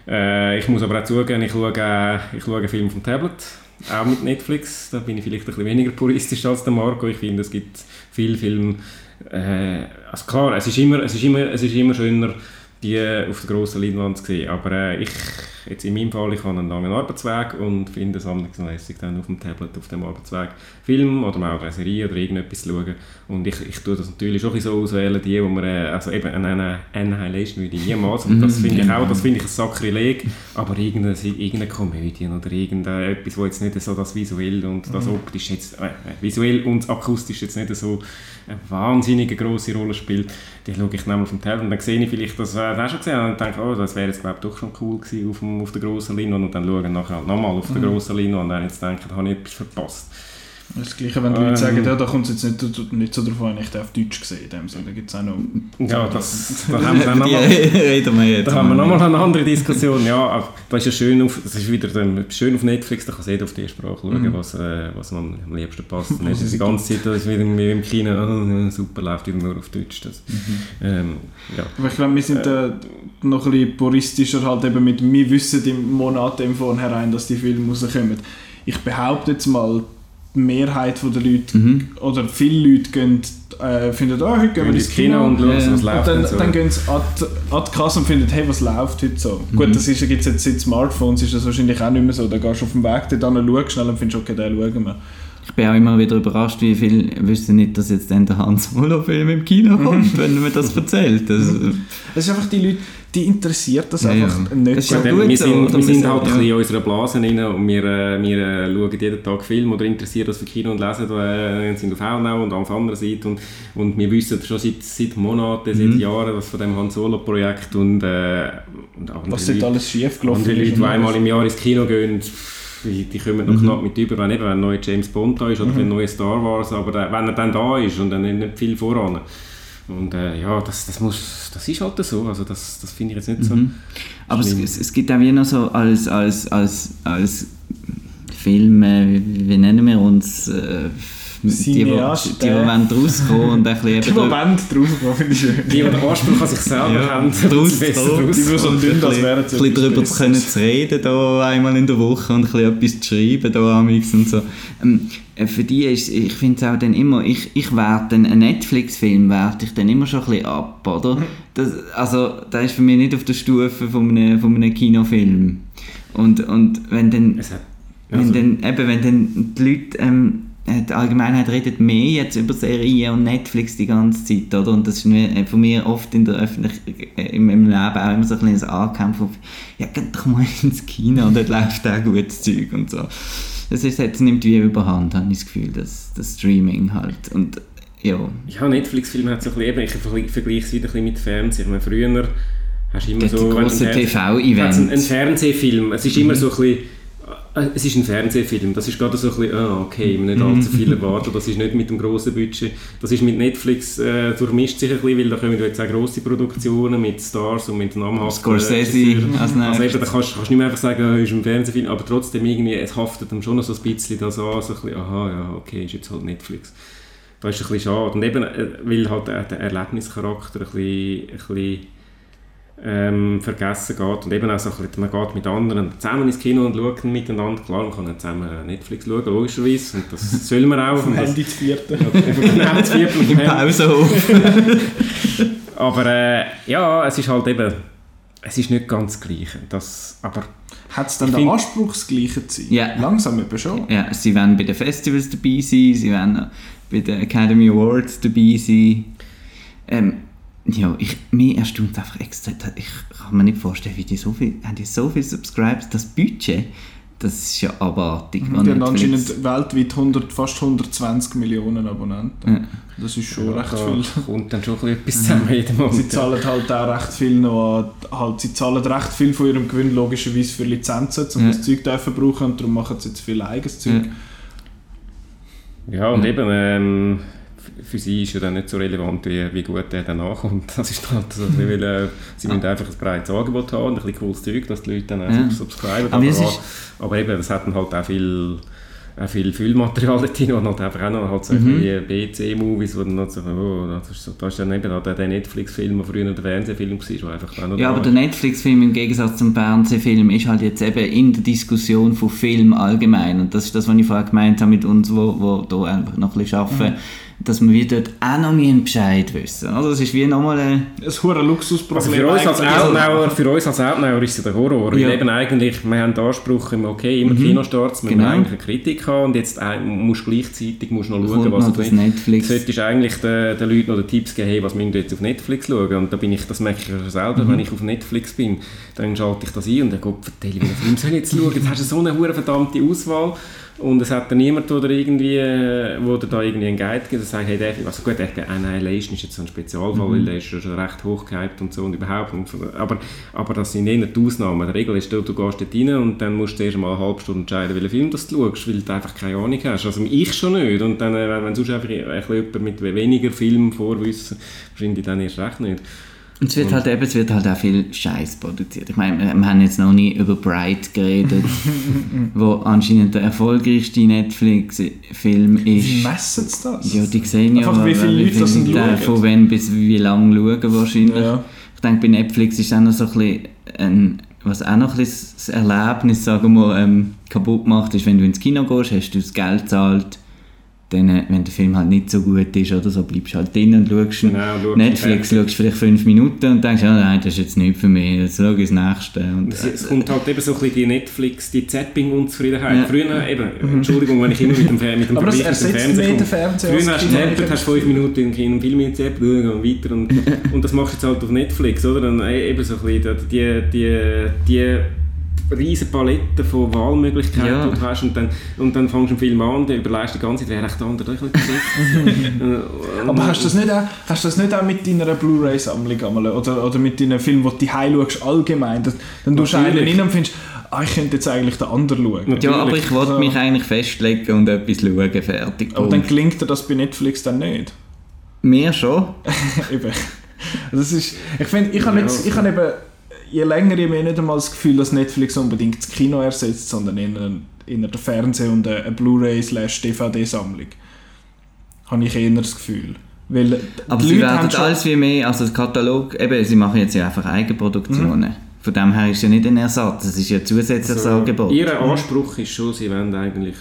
Äh, ich muss aber auch zugeben, ich schaue, äh, ich schaue einen Film vom Tablet, auch mit Netflix, da bin ich vielleicht ein bisschen weniger puristisch als der Marco, ich finde, es gibt viele Filme, äh, also klar, es ist, immer, es, ist immer, es ist immer schöner, die auf der grossen Leinwand zu sehen, aber äh, ich, jetzt in meinem Fall, ich habe einen langen Arbeitsweg und finde es lässig dann auf dem Tablet, auf dem Arbeitsweg Film oder mal eine Serie oder irgendetwas zu schauen. Und ich, ich tue das natürlich schon so auswählen, die, wo man, äh, also eben eine Annihilation würde ich niemals. Und das finde ich auch, das finde ich ein Sakrileg, aber irgendeine, irgendeine Komödie oder irgendetwas, wo jetzt nicht so das visuell und das optisch jetzt, äh, visuell und akustisch jetzt nicht so eine wahnsinnige grosse Rolle spielt, die schaue ich nämlich auf dem Tablet und dann sehe ich vielleicht, das äh, auch schon gesehen und denke, oh, das wäre jetzt glaube ich doch schon cool gewesen auf, dem, auf der grossen Leinwand und dann schaue ich nachher halt nochmal auf der grossen Leinwand und dann jetzt denke, da habe ich etwas verpasst. Das Gleiche, wenn die Leute sagen, ja, da kommt es jetzt nicht, nicht so drauf an, ich auf Deutsch gesehen. In dem Sinne. Da gibt es auch noch... Ja, das, da haben wir dann nochmal... reden wir jetzt. Da haben wir nochmal eine andere Diskussion. Ja, aber das ist ja schön auf, das ist wieder ähm, schön auf Netflix, da kann jeder auf die Sprache schauen, was, äh, was man am liebsten passt. Und nicht die ganze Zeit, ist wieder wie im Kino, oh, super, läuft wieder nur auf Deutsch. Das, ähm, ja. Aber ich glaube, wir sind äh, noch ein bisschen puristischer halt eben mit, wir wissen im Monat im Vornherein, dass die Filme rauskommen. Ich behaupte jetzt mal, die Mehrheit der Leute Mhm. oder viele Leute gehen, äh, finden, oh, heute gehen wir ins Kino. und schauen, Ja. was Und läuft. dann, und so. dann gehen sie an die, an die Kasse und finden, hey, was läuft heute so? Gut, das ist, gibt's jetzt seit Smartphones, ist das wahrscheinlich auch nicht mehr so. Da gehst du auf dem Weg dort hin, schaust schnell und findest, okay, den schauen wir. Ich bin auch immer wieder überrascht, wie viele wissen nicht, dass jetzt dann der Hans Solo-Film im Kino kommt, wenn man das erzählt. Das, Das ist einfach die Leute, die interessiert das einfach ja. nicht Das ist so. gut wir sind, wir sind halt ein ja. bisschen in unserer Blase rein und wir, äh, wir äh, schauen jeden Tag Film oder interessieren uns für Kino und lesen, äh, sind auf Haunau und auf anderer Seite und, und wir wissen schon seit, seit Monaten, Mhm. seit Jahren was von dem Han Solo Projekt und, äh, und Was dort alles schief gelaufen andere Leute, ist. die einmal im Jahr ins Kino gehen, die, die kommen noch knapp mit über, wenn, eben, wenn ein neuer James Bond da ist oder ein neuer Star Wars, aber wenn er dann da ist und dann nicht viel voran. Und äh, ja, das, das, muss, das ist halt so, also das, das finde ich jetzt nicht so. aber es, es, es gibt auch wie noch so als, als, als, als Filme, wie, wie nennen wir uns, äh, die, die, die, die wollen rauskommen und ein bisschen Die eben Moment draufgekommen, finde ich schön. Die, die den Anspruch an sich selber Ja. haben, draus. Die, die so dünn, als ein wären bisschen, sie ein bisschen etwas darüber zu können zu reden, da einmal in der Woche und ein bisschen etwas zu schreiben da amix und so. Ähm, äh, für die ist, ich finde es auch dann immer, ich, ich werte einen Netflix-Film werte ich dann immer schon ein bisschen ab, oder? Das, also, da ist für mich nicht auf der Stufe von einem, von einem Kinofilm. Und, und wenn dann, hat, wenn also, dann, eben, wenn dann die Leute, ähm, äh, die Allgemeinheit redet mehr jetzt über Serien und Netflix die ganze Zeit, oder? Und das ist mir, äh, von mir oft in der Öffentlichkeit, äh, in meinem Leben auch immer so ein bisschen ein Ankämpfen auf, ja, geh doch mal ins Kino und dort läuft auch gutes Zeug und so. Das ist jetzt nimmt wie überhand, habe ich das Gefühl, das, das Streaming halt. Und ja, ja, Netflix-Filme hat so ein bisschen, ich vergleiche es wieder ein bisschen mit Fernsehen. Ich meine, früher hast du immer die so... Fer- TV-Events. Ein, ein Fernsehfilm, es ist immer so ein bisschen... äh, Es ist ein Fernsehfilm, das ist gerade so ein bisschen, ah, okay, nicht allzu viel erwarten, das ist nicht mit dem grossen Budget, das ist mit Netflix, äh, durchmischt sich ein bisschen, weil da kommen jetzt auch grosse Produktionen mit Stars und mit namhaften Scorsese als Also eben, da kannst, du nicht mehr einfach sagen, es ist ein Fernsehfilm, aber trotzdem irgendwie, es haftet dann schon noch so ein bisschen das an, so ein bisschen, aha, ja, okay, ist jetzt halt Netflix. Das ist ein bisschen schade. Und eben, äh, weil halt der Erlebnischarakter ein bisschen, ein bisschen ähm, vergessen geht und eben auch so ein bisschen, man geht mit anderen zusammen ins Kino und schaut miteinander. Klar, man kann auch zusammen Netflix schauen, logischerweise, und das soll man auch. Das, Handy zu vierten. genau, das Viertel Im Pausenhof. Aber äh, ja, es ist halt eben, es ist nicht ganz das Gleiche. Das, aber Hat es dann den find- Anspruch, das Gleiche zu sein? Ja. Langsam eben schon. Ja, sie werden bei den Festivals dabei sein, sie werden bei den Academy Awards dabei sein. Ähm, ja, ich, mich erstaunt einfach extrem. Ich kann mir nicht vorstellen, wie die so viel, haben die so viele Subscribers. Das Budget, das ist ja abartig. Die haben anscheinend weltweit 100, fast 120 Millionen Abonnenten. Ja. Das ist schon ja, recht da viel. kommt dann schon ein bisschen etwas zusammen jeden Monat. Sie zahlen halt auch recht viel noch an, halt, sie zahlen recht viel von ihrem Gewinn logischerweise für Lizenzen, um Ja. das Zeug dürfen brauchen und darum machen sie jetzt viel eigenes Zeug. Ja. Ja, und eben, ähm, für sie ist ja dann nicht so relevant, wie, wie gut der dann ankommt. Das ist halt so, bisschen, weil, äh, sie müssen einfach ein breites Angebot haben und ein bisschen cooles Zeug, dass die Leute dann auch Ja. subscriben. Aber Aber, ist- aber eben, es hat dann halt auch viel, auch viel Füllmaterial drin und halt einfach auch noch halt so Mhm. BC-Movies, wo dann halt so, oh, das ist, so, da ist dann eben auch der Netflix-Film, der früher der Fernsehfilm war, der einfach noch Ja, aber der Netflix-Film im Gegensatz zum Fernsehfilm ist halt jetzt eben in der Diskussion von Film allgemein. Und das ist das, was ich vorher gemeint habe mit uns, wo, wo da einfach noch ein bisschen arbeiten, dass wir wie dort auch noch nie einen Bescheid wissen. Also das ist wie nochmal ein... Ein hoher Luxusproblem. Also für uns als. Outnauer, für uns als Outnauer ist es der Horror. Weil Ja. eben eigentlich, wir haben den Anspruch, immer, okay, immer Kinostarts, wir Genau. müssen eigentlich eine Kritik haben und jetzt musst du gleichzeitig musst du noch schauen, Kommt was noch auf das Netflix... Du solltest eigentlich den, den Leuten noch den Tipps geben, hey, was müssen wir jetzt auf Netflix schauen. Und da bin ich, das merke ich selber, wenn ich auf Netflix bin, dann schalte ich das ein und dann Gott, vertell, welchen Film soll ich jetzt schauen? Jetzt hast du so eine verdammte Auswahl. Und es hat dann niemand, der irgendwie, äh, wo der da irgendwie einen Guide gibt, der sagt, hey, der, also gut, der Annihilation ist jetzt so ein Spezialfall, weil der ist ja schon recht hoch gehypt und so und überhaupt. Und, aber, aber das sind eher die Ausnahmen. Die Regel ist, du, du gehst dort rein und dann musst du erst mal eine halbe Stunde entscheiden, welchen Film das du schaust, weil du einfach keine Ahnung hast. Also ich schon nicht. Und dann, äh, wenn, wenn sonst einfach ein bisschen jemand mit weniger vorwissen, wahrscheinlich dann erst recht nicht. Und es wird halt eben, es wird halt auch viel Scheiß produziert. Ich meine, wir haben jetzt noch nie über Bright geredet, wo anscheinend der erfolgreichste Netflix-Film ist. Wie messen sie das? Ja, die sehen ja, Einfach, wie viele Leute das sind. Von wann bis wie lange schauen wahrscheinlich. Ja. Ich denke, bei Netflix ist auch noch so ein bisschen ein, was auch noch ein das Erlebnis, sagen wir, ähm, kaputt macht, ist, wenn du ins Kino gehst, hast du das Geld gezahlt, dann, äh, wenn der Film halt nicht so gut ist oder so, bleibst du halt drin und schaust ihn. Genau, schaust Netflix schaust vielleicht fünf Minuten und denkst, ja, nein, das ist jetzt nicht für mich, jetzt schau ich das nächste. Und, Es, es kommt halt eben so ein bisschen die Netflix, die Zapping-Unzufriedenheit. Ja. Früher eben, Entschuldigung, wenn ich immer mit dem, mit dem Aber das Vergleich dem ersetzt mehr den Fernseher Früher hast du gezappt, hast fünf Minuten im Kino, Film mit Zapp, schauen und weiter. Und, und das machst du jetzt halt auf Netflix, oder? Dann äh, eben so ein bisschen die, die, die riesen Palette von Wahlmöglichkeiten, Ja. die du hast und dann, und dann fängst du einen Film an und überlegst die ganze Zeit, wäre echt der andere ein bisschen besser. Aber hast du das nicht auch, hast du das nicht auch mit deiner Blu-ray-Sammlung oder, oder mit deinen Filmen, die du heim schaust, allgemein? Das, dann tust du einen rein und findest, ah, ich könnte jetzt eigentlich den anderen schauen. Natürlich. ja, aber ich wollte mich eigentlich festlegen und etwas schauen, fertig. Aber dann Punkt. gelingt dir das bei Netflix dann nicht. Mir schon. eben. Das ist, ich finde, ich habe Ja, jetzt, ich habe eben, je länger, je mehr nicht einmal das Gefühl, dass Netflix unbedingt das Kino ersetzt, sondern eher, eher der Fernseher und eine, Blu-ray-DVD-Sammlung. Habe ich eher das Gefühl. Weil Aber sie Leute werden alles wie mehr, also das Katalog, eben, sie machen jetzt ja einfach Eigenproduktionen. Von dem her ist ja nicht ein Ersatz, es ist ja ein zusätzliches Angebot. Ihr Anspruch ist schon, sie wollen eigentlich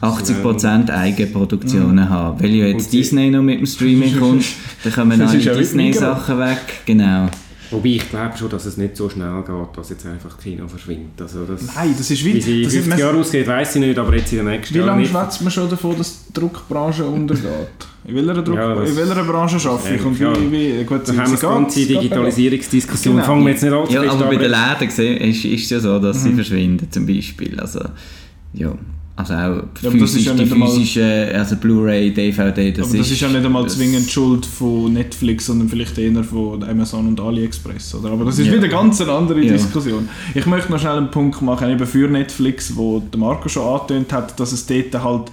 80% Eigenproduktionen haben. Weil ja jetzt Disney noch mit dem Streaming kommt, dann kommen alle Disney-Sachen weg. Genau. Wobei ich glaube schon, dass es nicht so schnell geht, dass jetzt einfach Kino verschwindet. Also das, Nein, das ist wie... wie sie in das ist, 50 Jahren ausgeht, weiß ich nicht, aber jetzt in den nächsten wie Jahren lange nicht. schwätzt man schon davon, dass die Druckbranche untergeht? In welcher, Druck, Ja, in welcher Branche arbeite ich? Und wie, Ja. wie, gut, Da haben wir die ganze Digitalisierungsdiskussion. Genau. Fangen wir jetzt nicht allzu Ja, aber an, bei den Läden ist es ja so, dass Mhm. sie verschwinden zum Beispiel. Also, ja, also auch ist physisch, ja die einmal- physische, also Blu-ray, DVD, das aber das ist ja nicht einmal zwingend Schuld von Netflix, sondern vielleicht eher von Amazon und AliExpress. Oder? Aber das ist Ja. wieder ganz eine andere Ja. Diskussion. Ich möchte noch schnell einen Punkt machen, eben für Netflix, wo der Marco schon angetönt hat, dass es dort halt,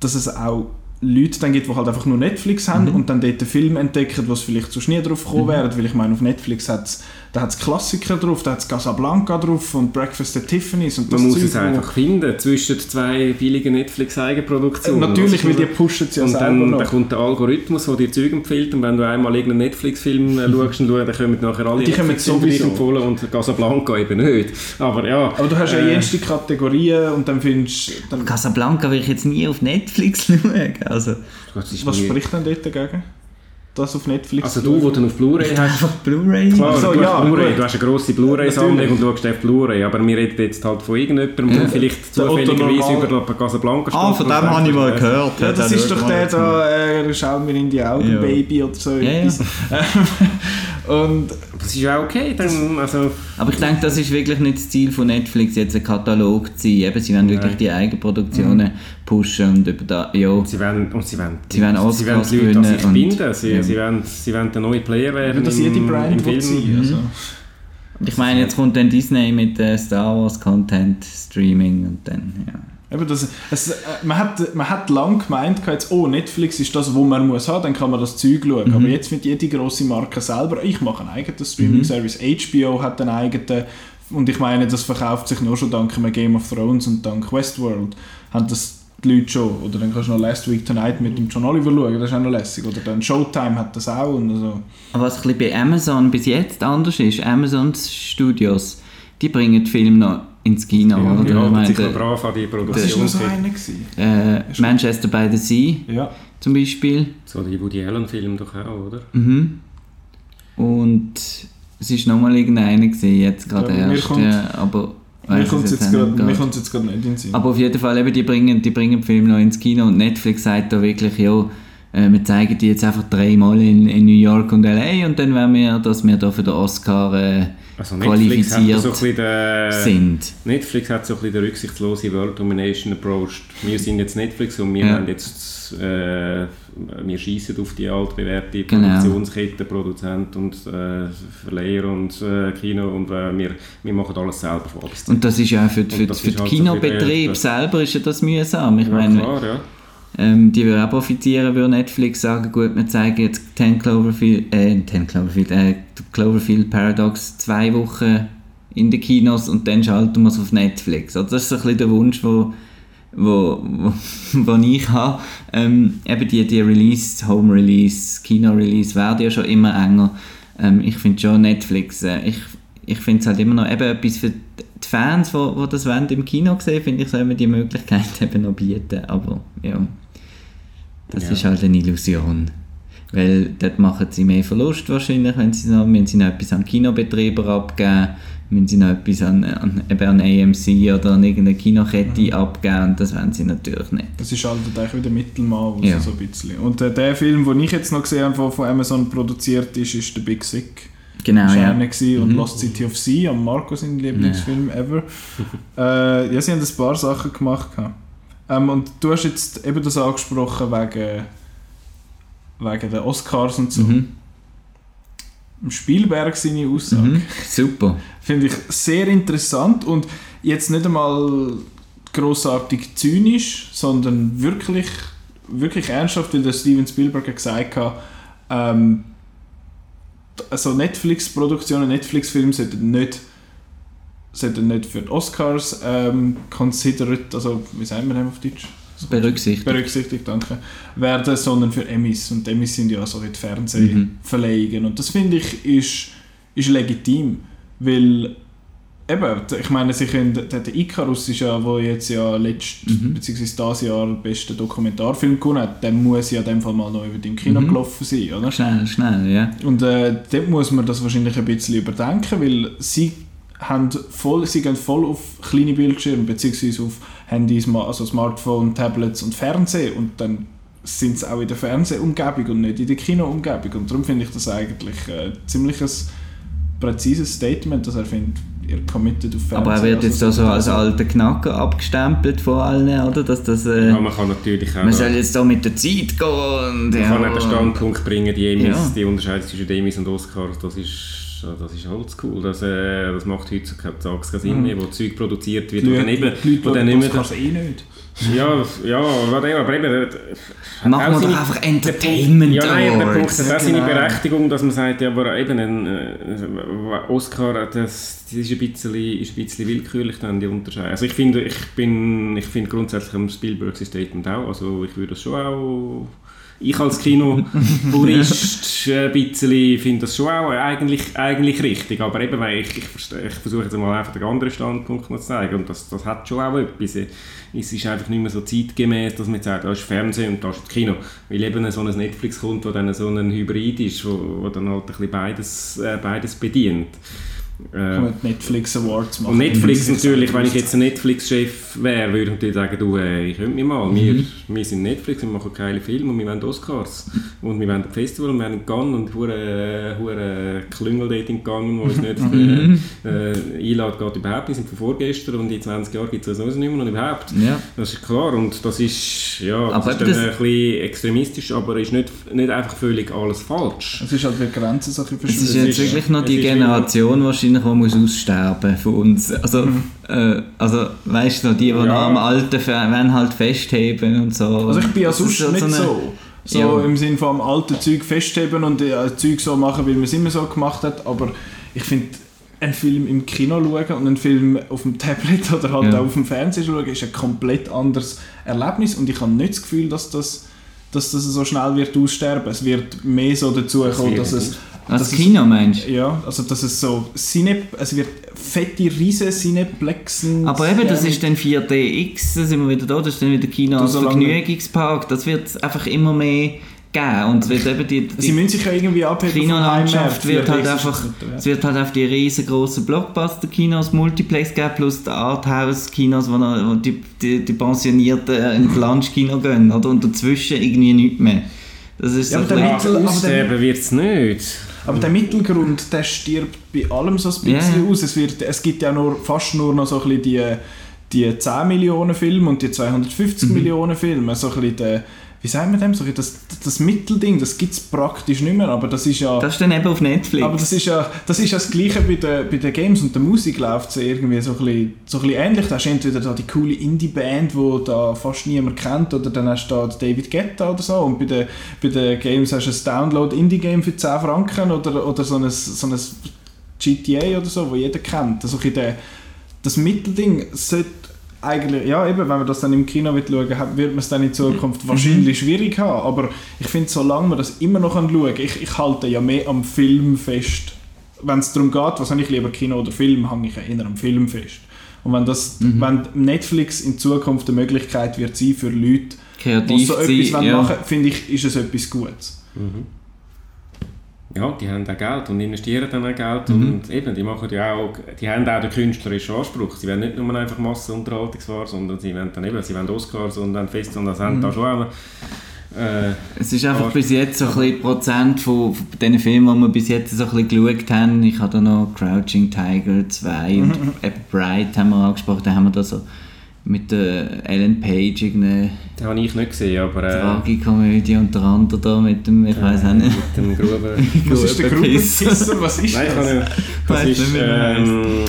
dass es auch Leute dann gibt, die halt einfach nur Netflix haben Mhm. und dann dort einen Film entdecken, was vielleicht sonst nie drauf gekommen wären. Weil ich meine, auf Netflix hat es da hat's Klassiker drauf, da hat es Casablanca drauf und Breakfast at Tiffany's und das Man muss Zeug, es einfach finden zwischen zwei billigen Netflix-Eigenproduktionen. Natürlich, weil die pushen es ja und dann, dann kommt der Algorithmus, der dir Zeug empfiehlt und wenn du einmal irgendeinen Netflix-Film äh, schaust, und dann kommen nachher alle Die Netflix-Filme sowieso. empfohlen und Casablanca eben nicht. Aber ja. Aber du hast ja äh, jenste Kategorien und dann findest dann, Casablanca will ich jetzt nie auf Netflix schauen. Also, Was spricht denn dort dagegen? Das auf Netflix Also du, wo du auf Blu-ray hast, Blu-ray. Klar, Ach so, du, ja, Blu-ray, gut. du hast eine grosse Blu-ray-Sammlung und schaust auf Blu-ray, aber wir reden jetzt halt von irgendjemandem, der vielleicht Der zufälligerweise Normal- über Casablanca Ah, von dem habe ich mal gehört. Ja, das ist doch der da, äh, schau mir in die Augen. Baby oder so. und Das ist ja auch okay, dann, also... Aber ich denke, das ist wirklich nicht das Ziel von Netflix, jetzt ein Katalog zu sein. Eben, sie wollen wirklich die Eigenproduktionen pushen und über da, ja. Sie wollen, und sie wollen, Sie wollen sie wollen Oscars die Leute an sich gewinnen und- binden. Sie, ja. sie, wollen, sie wollen der neue Player werden dass im, jede Brand im Film. sein. Also. Ich meine, jetzt kommt dann Disney mit äh, Star Wars Content Streaming und dann, ja. Eben das, es, äh, man, hat, man hat lang gemeint, jetzt, oh, Netflix ist das, wo man muss haben, dann kann man das Zeug schauen. Mhm. Aber jetzt mit jede grosse Marke selber, ich mache einen eigenen Streaming-Service, HBO hat einen eigenen und ich meine, das verkauft sich nur schon dank Game of Thrones und dank Westworld. Haben das die Leute schon. Oder dann kannst du noch Last Week Tonight mit dem John Oliver schauen, das ist auch noch lässig. Oder dann Showtime hat das auch. Und also. Aber was ein bisschen bei Amazon bis jetzt anders ist, Amazons Studios, die bringen die Filme noch ins Kino, Ja, oder? halten meine, sich noch der- brav an die Das war Produktion. nur so einer. Äh, Manchester by the Sea Ja. zum Beispiel. So die Woody Allen-Film doch auch, oder? Mhm. Und es ist nochmal irgendeiner gesehen, jetzt gerade Ja, erst. kommt- ja, aber Mir kommt es gerade nicht jetzt gerade nicht in den Sinn. Aber auf jeden Fall, eben, die bringen, die bringen den Film noch ins Kino und Netflix sagt da wirklich, ja, äh, wir zeigen die jetzt einfach dreimal in, in New York und LA und dann werden wir, dass wir da für den Oscar äh, Also Netflix hat qualifiziert so den, sind. Netflix hat so ein bisschen den rücksichtslose World Domination Approach. Wir sind jetzt Netflix und wir Ja. haben jetzt, äh, wir schießen auf die altbewährte Genau. Produktionskette, Produzent und äh, Verleiher und äh, Kino und äh, wir, wir machen alles selber von. Und das ist ja auch für, die- für, das für den halt so Kinobetrieb der- selber ist ja das mühsam. Ich Ja, meine, klar, ja. ähm, die würden auch profitieren, würde Netflix sagen, gut, wir zeigen jetzt 10 Cloverfield, äh, 10 Cloverfield, äh, Cloverfield Paradox zwei Wochen in den Kinos und dann schalten wir es auf Netflix. Also das ist so ein bisschen der Wunsch, wo, wo, wo, wo ich habe. Ähm, eben die, die Release, Home Release, Kino Release werden ja schon immer enger. Ähm, ich finde schon Netflix, äh, ich, ich finde es halt immer noch eben etwas für die Fans, die wo, wo das wollen, im Kino sehen, finde ich, sollen wir die Möglichkeit eben noch bieten. Aber ja, das Ja. ist halt eine Illusion. Weil dort machen sie mehr Verlust wahrscheinlich, wenn sie noch, wenn sie noch etwas an Kinobetreiber abgeben, wenn sie noch etwas an, an, eben an AMC oder an irgendeine Kinokette Mhm. abgeben und das wollen sie natürlich nicht. Das ist halt eigentlich wieder Mittelmaß Ja. so ein bisschen. Und äh, der Film, den ich jetzt noch gesehen habe, der von Amazon produziert ist, ist «The Big Sick». Genau, Das war ja. gewesen und Mhm. «Lost City of Sea», am Marco sein Lieblingsfilm ever. äh, ja, sie haben ein paar Sachen gemacht. Ähm, und du hast jetzt eben das angesprochen wegen, wegen den Oscars und so. Mhm. Spielberg seine Aussage. Mhm. Super. Finde ich sehr interessant und jetzt nicht einmal großartig zynisch, sondern wirklich, wirklich ernsthaft, weil der Steven Spielberg gesagt hat, ähm, also Netflix-Produktionen, Netflix-Filme sollten nicht, sollten nicht für die Oscars ähm, considered, also wie sagen wir dem auf Deutsch? Berücksichtigt. berücksichtigt, danke, werden, sondern für Emmys. Und Emmys sind ja so die Fernsehverleihungen. Und das finde ich ist, ist legitim, weil eben, ich meine, sie können, der, der Icarus ist ja, wo jetzt ja letzt, Mhm. beziehungsweise dieses Jahr den besten Dokumentarfilm gewonnen hat, der muss ja in dem Fall mal noch über dem Kino Mhm. gelaufen sein, oder? Schnell, schnell, ja. Und äh, dort muss man das wahrscheinlich ein bisschen überdenken, weil sie, haben voll, sie gehen voll auf kleine Bildschirme, beziehungsweise auf Handys, also Smartphone, Tablets und Fernsehen und dann sind sie auch in der Fernsehumgebung und nicht in der Kinoumgebung. Und darum finde ich das eigentlich äh, ziemlich ein präzises Statement, dass er findet, ihr committet auf Fernsehen. Aber er wird jetzt da so als also- alter Knacker abgestempelt von allen, oder? Dass das, äh, Ja, man kann natürlich auch man soll jetzt da mit der Zeit gehen und Man ja. kann auch den Standpunkt bringen, die Emmys, Ja. die Unterscheidung zwischen Emmys und Oscars, das ist, das ist oldschool. Das, äh, das macht heutzutage keinen Sinn Mhm. mehr, wo Zeug produziert wird, Die Leute, eben, die Leute. Oscars eh nicht. Ja, ja, aber eben... äh, hat Machen wir doch einfach Entertainment Ja, nein, der Punkt hat auch Genau. seine Berechtigung, dass man sagt, ja, aber eben ein äh, Oscar, das, das ist, ein bisschen, ist ein bisschen willkürlich dann die Unterscheidung. Also ich finde, ich bin, ich finde grundsätzlich am Spielberg Statement auch, also ich würde das schon auch, ich als Kinopurist äh, ein bisschen finde das schon auch eigentlich, eigentlich richtig, aber eben, weil ich, ich, ich versuche jetzt mal einfach den anderen Standpunkt noch zu zeigen und das, das hat schon auch etwas. Es ist einfach nicht mehr so zeitgemäß, dass man sagt, da ist Fernsehen und da ist das Kino. Weil eben so ein Netflix kommt, wo dann so ein Hybrid ist, wo, wo dann halt ein bisschen beides, äh, beides bedient. Äh, Netflix Awards machen. und Netflix natürlich, wenn ich jetzt ein Netflix-Chef wäre, würde ich natürlich sagen, du, äh, ich könnte mich mal, wir, wir sind Netflix, wir machen geile Filme und wir wollen Oscars. Und wir wollen ein Festival und wir haben Cannes und hure hure Klüngel dort in Cannes, wo uns nicht äh, äh, einladen geht überhaupt nicht, sind von vorgestern und in 20 Jahren gibt es das nicht mehr und überhaupt. Ja. Das ist klar und das ist, ja, Aber das ist dann das- ein bisschen extremistisch, aber ist nicht, nicht einfach völlig alles falsch. Es ist halt die Grenzen so ein bisschen Es ist jetzt wirklich noch es die Generation wahrscheinlich, die muss aussterben von uns. Also, äh, also weißt du, noch, die, die Ja. noch am alten wollen halt festheben und so. Also ich bin ja sonst nicht eine- so. So Ja. im Sinne von am alten Zeug festheben und äh, Zeug so machen, wie man es immer so gemacht hat. Aber ich finde, einen Film im Kino schauen und einen Film auf dem Tablet oder halt Ja. auch auf dem Fernseher schauen, ist ein komplett anderes Erlebnis. Und ich habe nicht das Gefühl, dass das, dass das so schnell wird aussterben. Es wird mehr so dazu kommen, dass es... Als es- Kino meinst du? Ja, also dass es so Cine, es wird fette, riesen Cineplexen... Aber eben, das ist dann 4DX, da sind wir wieder da, das ist dann wieder Kino als Vergnügungspark, das wird es einfach immer mehr geben und es wird eben die, Sie die müssen sich ja irgendwie abheben Kinolandschaft Heimmarkt. wird halt 4DX ist einfach, ja. es wird halt auf die riesengroßen Blockbuster-Kinos, Multiplex geben, plus die Arthouse-Kinos, wo, noch- wo die, die, die Pensionierten ins Lunchkino gehen, oder? Und dazwischen irgendwie nichts mehr. Das ist Ja, so aber Mittel- aber Aussterben wird es nicht. Aber der Mittelgrund, der stirbt bei allem so ein bisschen Ja. aus. Es, wird, es gibt ja nur, fast nur noch so ein bisschen die, die 10 Millionen Filme und die 250 Millionen Filme. So ein bisschen der, wie sagen wir dem? So das, das Mittelding, das gibt es praktisch nicht mehr. Aber das ist ja... Das ist dann eben auf Netflix. Aber das ist ja das, ist ja das Gleiche bei den, bei den Games und der Musik läuft es ja irgendwie so ein, bisschen, so ein bisschen ähnlich. Da hast du entweder da die coole Indie-Band, die da fast niemand kennt, oder dann hast du da David Guetta oder so. Und bei den, bei den Games hast du ein Download-Indie-Game für 10 Franken oder, oder so ein, so ein GTA oder so, wo jeder kennt. Also der, das Mittelding sollte eigentlich, ja eben, wenn man das dann im Kino wird schauen, wird man es dann in Zukunft wahrscheinlich schwierig haben. Aber ich finde, solange man das immer noch schauen kann, ich, ich halte ja mehr am Film fest. Wenn es darum geht, was habe ich lieber, Kino oder Film, hänge ich eher am Film fest. Und wenn, das, wenn Netflix in Zukunft eine Möglichkeit wird sein für Leute, die Kreativ so sein, etwas ja. machen finde ich, ist es etwas Gutes. Ja, die haben auch Geld und investieren dann auch Geld und eben, die machen ja auch, die haben auch den künstlerischen Anspruch. Sie wollen nicht nur einfach Massenunterhaltungsware, sondern sie wollen dann eben, sie wollen Oscars und dann Fest und das haben da schon auch äh, Es ist einfach bis jetzt so ein bisschen Prozent von, von den Filmen, die wir bis jetzt so ein bisschen geschaut haben. Ich habe da noch Crouching Tiger 2 und Bright haben wir angesprochen. Da haben wir da so mit der Ellen Page irgendeine den habe ich nicht gesehen, aber äh, Tragikomödie unter anderem da mit dem, ich weiß auch nicht. mit dem Gruben... Was ist der Grubenpisser. Was ist Nein, ich das? kann nicht. Das Weiss ist ähm,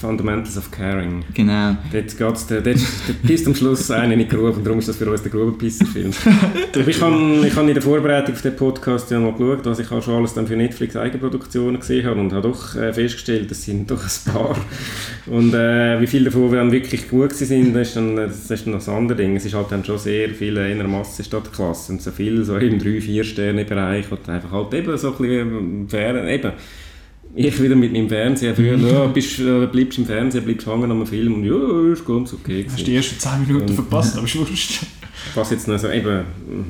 Fundamentals of Caring. Genau. Dort, geht's, der, dort, pisst am Schluss einer in die Grube und darum ist das für uns der Grubenpisser-Film. ich habe ich hab in der Vorbereitung auf den Podcast ja mal geschaut, was ich auch schon alles dann für Netflix Eigenproduktionen gesehen habe und habe doch äh, festgestellt, das sind doch ein paar. Und äh, wie viele davon dann wirklich gut sind, das ist dann, das ist dann noch das andere Ding. Es ist halt dann schon sehr viel in einer Masse statt Klasse und so viel so im 3-4-Sterne-Bereich und einfach halt eben so ein bisschen fern, eben ich wieder mit meinem Fernseher früher, ja, bist, äh, bleibst im Fernsehen, bleibst hängen am Film und ja, ist ganz okay. Hast du gewesen. die ersten 10 Minuten Und- verpasst, aber ist wurscht. Was jetzt noch so eben,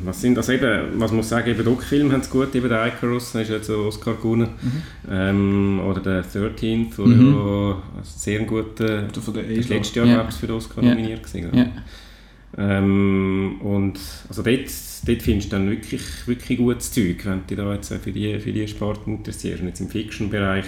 was sind das eben, was muss ich sagen, eben Doc-Filme haben es gut, eben der Icarus, der ist jetzt so Oscar gewonnen, ähm, oder der 13th, der Mhm. ja sehr guter, das letztes Jahr, Ja. für den Oscar Ja. nominiert gewesen. Ja. Ähm, und also dort, dort findest du dann wirklich, wirklich gutes Zeug, wenn du dich da jetzt für die, für die Sparte interessierst. Und jetzt im Fiction-Bereich,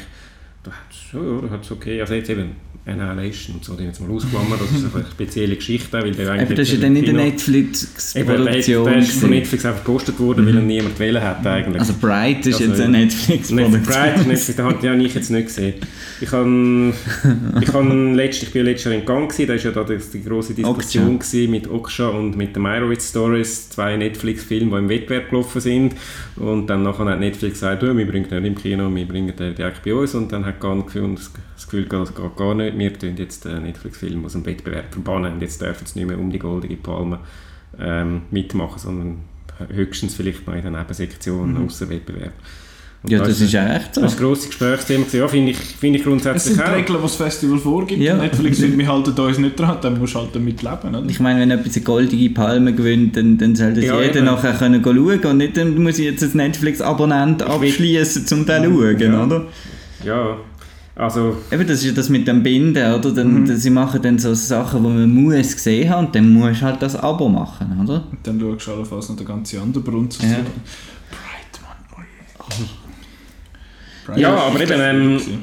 da hat es ja, da hat's okay, also jetzt eben Annihilation und so, den jetzt mal ausklammern, das ist eine spezielle Geschichte, weil der Eben, das ist ja dann in der Netflix-Produktion. Der, ist von. Netflix einfach gepostet worden, weil er niemand wählen hat eigentlich. Also Bright ist Also, jetzt eine Netflix-Produktion. Netflix, Bright, Netflix, den habe ich jetzt nicht gesehen. Ich, habe, ich, habe letzt, ich bin letztes Jahr in Gang gewesen, da war ja da die, grosse Diskussion gewesen mit Oksha und mit den Meyerowitz Stories, zwei Netflix-Filme, die im Wettbewerb gelaufen sind. Und dann nachher hat Netflix gesagt, «Ja, wir bringen den nicht im Kino, wir bringen den direkt bei uns. Und dann hat Gang gefunden, das das Gefühl, das geht gar nicht, wir tun jetzt den Netflix-Film aus dem Wettbewerb verbannen und jetzt dürfen sie nicht mehr um die goldige Palme ähm, mitmachen, sondern höchstens vielleicht noch in der Nebensektion Mhm. außer Wettbewerb. Und Ja, da das ist ja echt so. das ist ein grosses Gesprächsthema. Ja, finde ich, finde ich Es grundsätzlich sind die auch. Regeln, die das Festival vorgibt. Ja. Netflix will, wir halten uns nicht dran, dann musst du halt damit leben. Oder? Ich meine, wenn jemand eine goldige Palme gewinnt, dann, dann soll das Ja, jeder eben. nachher können schauen und nicht, dann muss ich jetzt ein Netflix-Abonnent abschließen, um den zu schauen, Ja. oder? Ja, also Eben, das ist ja das mit dem Binden, oder? Dann, dann, sie machen dann so Sachen, die man muss gesehen haben und dann musst du halt das Abo machen, oder? Und dann schaust du allenfalls noch den ganzen anderen Brunz. Ja. Bright, Mann. Oh. Bright Ja, aber eben, gut ähm,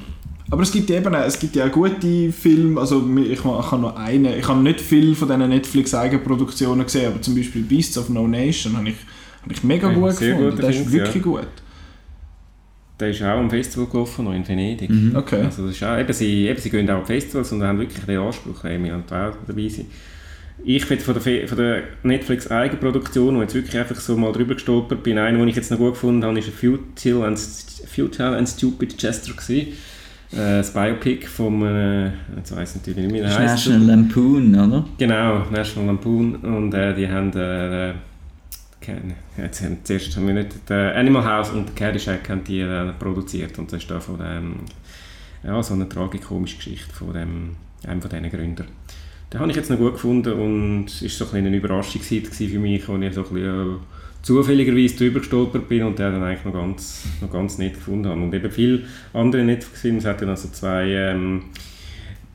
aber es gibt eben auch- es gibt ja auch gute Filme, also ich, ich habe noch einen, ich habe nicht viel von diesen Netflix-Eigenproduktionen gesehen, aber zum Beispiel Beasts of No Nation habe ich, habe ich mega Ja, gut sehr gefunden, guter der ist wirklich ja. gut. Der ist auch am Festival gelaufen, noch in Venedig. Okay. Also das ist auch, eben, sie, eben, sie gehen auch auf Festivals und haben wirklich den Anspruch, hey, wir wollen auch dabei sein. Ich bin von der, von der Netflix Eigenproduktion, wo ich jetzt wirklich einfach so mal drüber gestolpert bin, einen, den ich jetzt noch gut gefunden habe, ist Futile and, Futile and Stupid Chester gewesen. Äh, das Biopic vom, äh, jetzt weiss ich natürlich nicht mehr. National Lampoon, oder? Genau, National Lampoon und äh, die haben äh, kein- jetzt haben zuerst haben wir nicht der Animal House und Caddyshack haben die äh, produziert und das ist da von dem ja so eine tragikomische Geschichte von dem einem von diesen Gründern. Den habe ich jetzt noch gut gefunden und ist so ein eine Überraschung für mich, wo ich so ein bisschen, äh, zufälligerweise drüber gestolpert bin und den dann eigentlich noch ganz, noch ganz nett gefunden habe. Und eben viele andere Netflix-Filme, es hat dann also zwei ähm,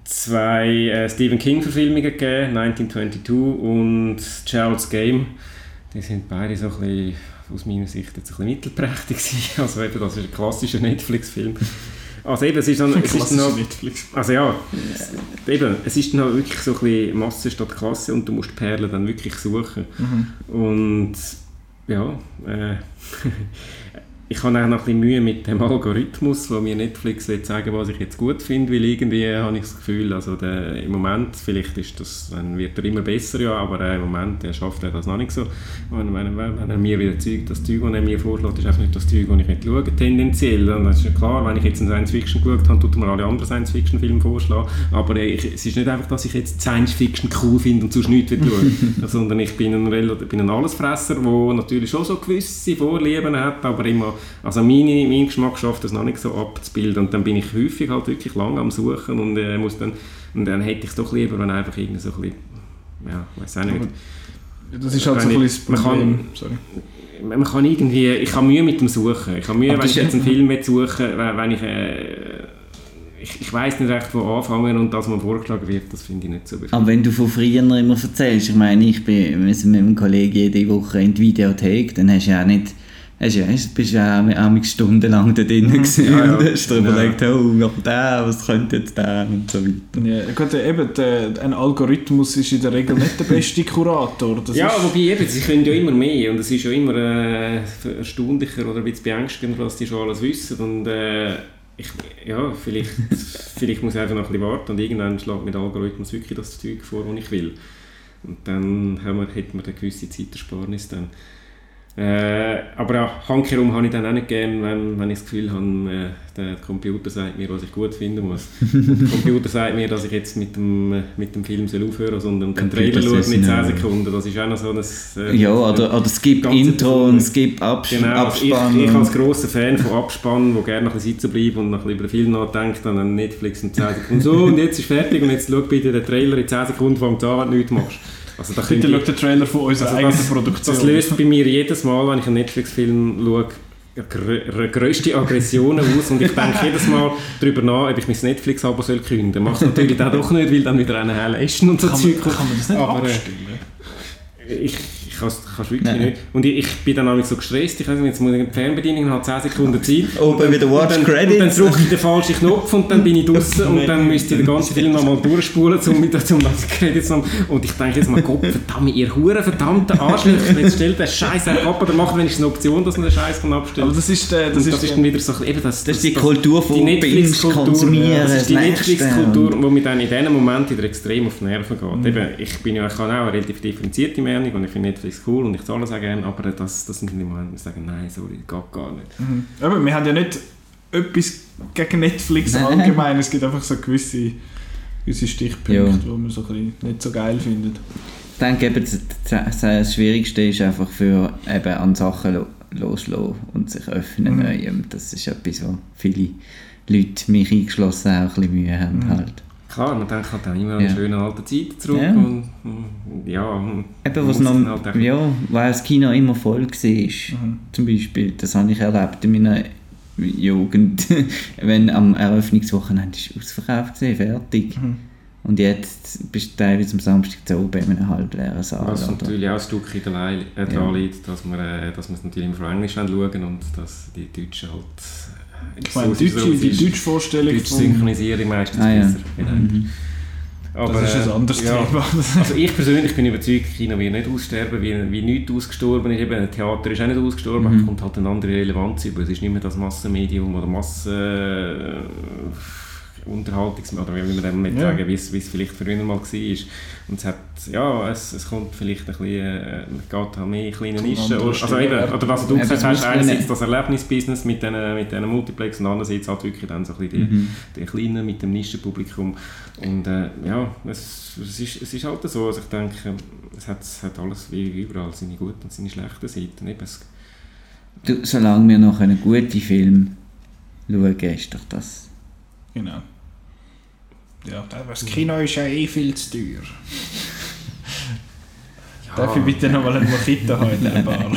zwei äh, Stephen King-Verfilmungen gegeben, 1922 und Gerald's Game. Die sind beide so ein bisschen, aus meiner Sicht jetzt ein bisschen mittelprächtig gewesen. Also eben, das ist ein klassischer Netflix-Film. Also eben, es ist dann, es ist noch, Netflix. also ja, eben, es ist dann wirklich so ein bisschen Masse statt Klasse und du musst die Perlen dann wirklich suchen. Und ja, äh, ich habe auch noch ein bisschen Mühe mit dem Algorithmus, wo mir Netflix will sagen, was ich jetzt gut finde, weil irgendwie habe ich das Gefühl, also der, im Moment, vielleicht ist das, dann wird er immer besser, ja, aber äh, im Moment äh, schafft er das noch nicht so. Wenn, wenn, wenn er mir wieder Zeug, das Zeug, das er mir vorschlägt, ist einfach nicht das Zeug, das ich nicht schaue, tendenziell. Und das ist ja klar, wenn ich jetzt einen Science-Fiction geschaut habe, tut er mir alle anderen Science-Fiction-Filme vorschlagen, aber ich, es ist nicht einfach, dass ich jetzt Science-Fiction cool finde und sonst nichts will schauen, sondern ich bin ein, bin ein Allesfresser, der natürlich schon so gewisse Vorlieben hat, aber immer, also meine, mein Geschmack schafft das noch nicht so abzubilden und dann bin ich häufig halt wirklich lang am Suchen und äh, muss dann, und dann hätte ich es doch lieber, wenn einfach irgendwie so ein bisschen, ja, weiß auch nicht, Das ist halt so ein bisschen ich- das man Problem. kann- Sorry. man kann irgendwie, ich habe Mühe mit dem Suchen. Ich habe Mühe, Aber wenn ich jetzt einen Film will suchen wenn, ich, äh, ich, ich weiß nicht recht, wo anfangen und das, was mir vorgeschlagen wird, das finde ich nicht so befriedigend. Aber wenn du von früher immer erzählst, ich meine, ich bin wir sind mit einem Kollegen jede Woche in die Videothek, dann hast du ja auch nicht, hast ja, hast, bist ja auch, stundenlang da drin gewesen Ja, ja. und hast dir Ja. überlegt, oh, aber der, was könnte jetzt der und so weiter. Ja, gut, äh, eben, der, ein Algorithmus ist in der Regel nicht der beste Kurator. Das ja, ist, wobei eben, sie können ja immer mehr und es ist ja immer äh, erstaunlicher oder ein bisschen beängstigender, was die schon alles wissen und äh, ich, ja, vielleicht, vielleicht muss ich einfach noch ein bisschen warten und irgendwann schlägt mir der Algorithmus wirklich das Zeug vor, das ich will. Und dann haben wir, hätten wir eine gewisse Zeitersparnis dann. Äh, aber ja, handherum habe ich dann auch nicht gern, wenn, wenn ich das Gefühl habe, äh, der Computer sagt mir, was ich gut finden muss. Der Computer sagt mir, dass ich jetzt mit dem, mit dem Film soll aufhören soll, sondern den Trailer schaue mit 10 no. Sekunden. Das ist auch noch so ein... Äh, Ja, oder, oder skip Intro und skip Abs Genau, also ich, Abspann. ich und- als grosser Fan von Abspannen, der gerne noch ein bisschen sitzen bleibt und noch ein bisschen über den Film nachdenkt, dann an Netflix in 10 Sekunden so und jetzt ist fertig und jetzt schau bitte den Trailer in 10 Sekunden fängt an, wenn du nichts machst. Also da Bitte könnte schau den Trailer von unserer also eigenen das, Produktion. das löst bei mir jedes Mal, wenn ich einen Netflix-Film schaue, grö grösste Aggressionen aus und ich denke jedes Mal darüber nach, ob ich mein Netflix-Abo soll künden. Macht natürlich dann doch nicht, weil dann wieder eine Hell Eschen und so Zeug kommt. kann man das nicht Aber, äh, abstellen? Ich, ich kann es wirklich Nein. nicht. Und ich, ich bin dann auch so gestresst, ich weiß nicht, jetzt muss ich die Fernbedienung, habe 10 Sekunden Zeit. Oben Und dann- wieder Watch und dann, Credits. Und dann drücke ich den falschen Knopf und dann bin ich draußen und dann müsste ich den ganzen Film nochmal durchspulen, um mit zum Credits zu Und ich denke jetzt mal, Gott verdammt, ihr Huren verdammten Arschlöcher, jetzt stellt den Scheiß ab oder macht wenigstens eine Option, dass man den Scheiß kann abstellen Aber das ist, äh, das, das ist, das ist dann wieder so, eben das, Das ist die Kultur von die Netflix-Kultur, konsumieren, ja, das ist die das Netflix-Kultur, wo mir dann in diesem Moment wieder extrem auf die Nerven geht. Mhm. Eben, ich, bin ja, ich habe auch eine relativ differenzierte Meinung und ich finde Netflix cool und ich zahle es auch gerne, aber das, das sind die Momente, wo ich sage, nein, sorry, das geht gar nicht. Mhm. Aber wir haben ja nicht etwas gegen Netflix Nein. allgemein. Es gibt einfach so gewisse, gewisse Stichpunkte, Ja. die man so ein bisschen nicht so geil findet. Ich denke, eben, das, das, Schwierigste ist einfach für eben an Sachen lo loslassen und sich öffnen. Mhm. Neuem. Das ist etwas, wo viele Leute, mich eingeschlossen, auch ein bisschen Mühe haben. Mhm. Halt. Klar, man denkt halt immer an Ja. schönen alten Zeiten zurück Ja. und ja, und Eben, was noch, halt ja, weil das Kino immer voll war, Mhm. zum Beispiel, das habe ich erlebt in meiner Jugend, wenn am Eröffnungswochenende ist ausverkauft war, fertig. Mhm. Und jetzt bist du teilweise am Samstag zu oben in einem halbleeren Saal. Was oder? natürlich auch ein Stückchen daran äh, Ja. liegt, dass wir, äh, dass wir es natürlich Englisch schauen und dass die Deutschen halt... äh, Ich meine, so- Deutsche, so- die deutsche Vorstellung Deutsche vom- Synchronisierung meistens Ah, ja. besser. Genau. Mhm. Aber, das ist ein äh, anderes ja. Thema. Also ich persönlich bin überzeugt, China wird nicht aussterben, wie, wie nichts ausgestorben ist. Eben, ein Theater ist auch nicht ausgestorben, Mhm. es kommt halt eine andere Relevanz über. Es ist nicht mehr das Massenmedium oder Massen... Unterhaltungs oder wie man dem nicht Ja. sagen, wie es, wie es vielleicht früher mal war. Und es hat, ja, es, es kommt vielleicht ein bisschen, äh, geht halt mehr in kleine Nischen. also eben, oder was du Ja, gesagt hast, einerseits das Erlebnisbusiness mit diesen mit Multiplex und andererseits halt wirklich dann so ein bisschen die, Mhm. die Kleinen mit dem Nischenpublikum. Und äh, ja, es, es, ist, es ist halt so, also ich denke, es hat, es hat alles wie überall seine guten und seine schlechten Seiten. Eben, es, Du, solange wir noch einen guten Film schauen, ist doch das. Genau. Ja, das Kino ist ja eh viel zu teuer. Darf ich bitte noch mal einen Mojito haben in der Bar?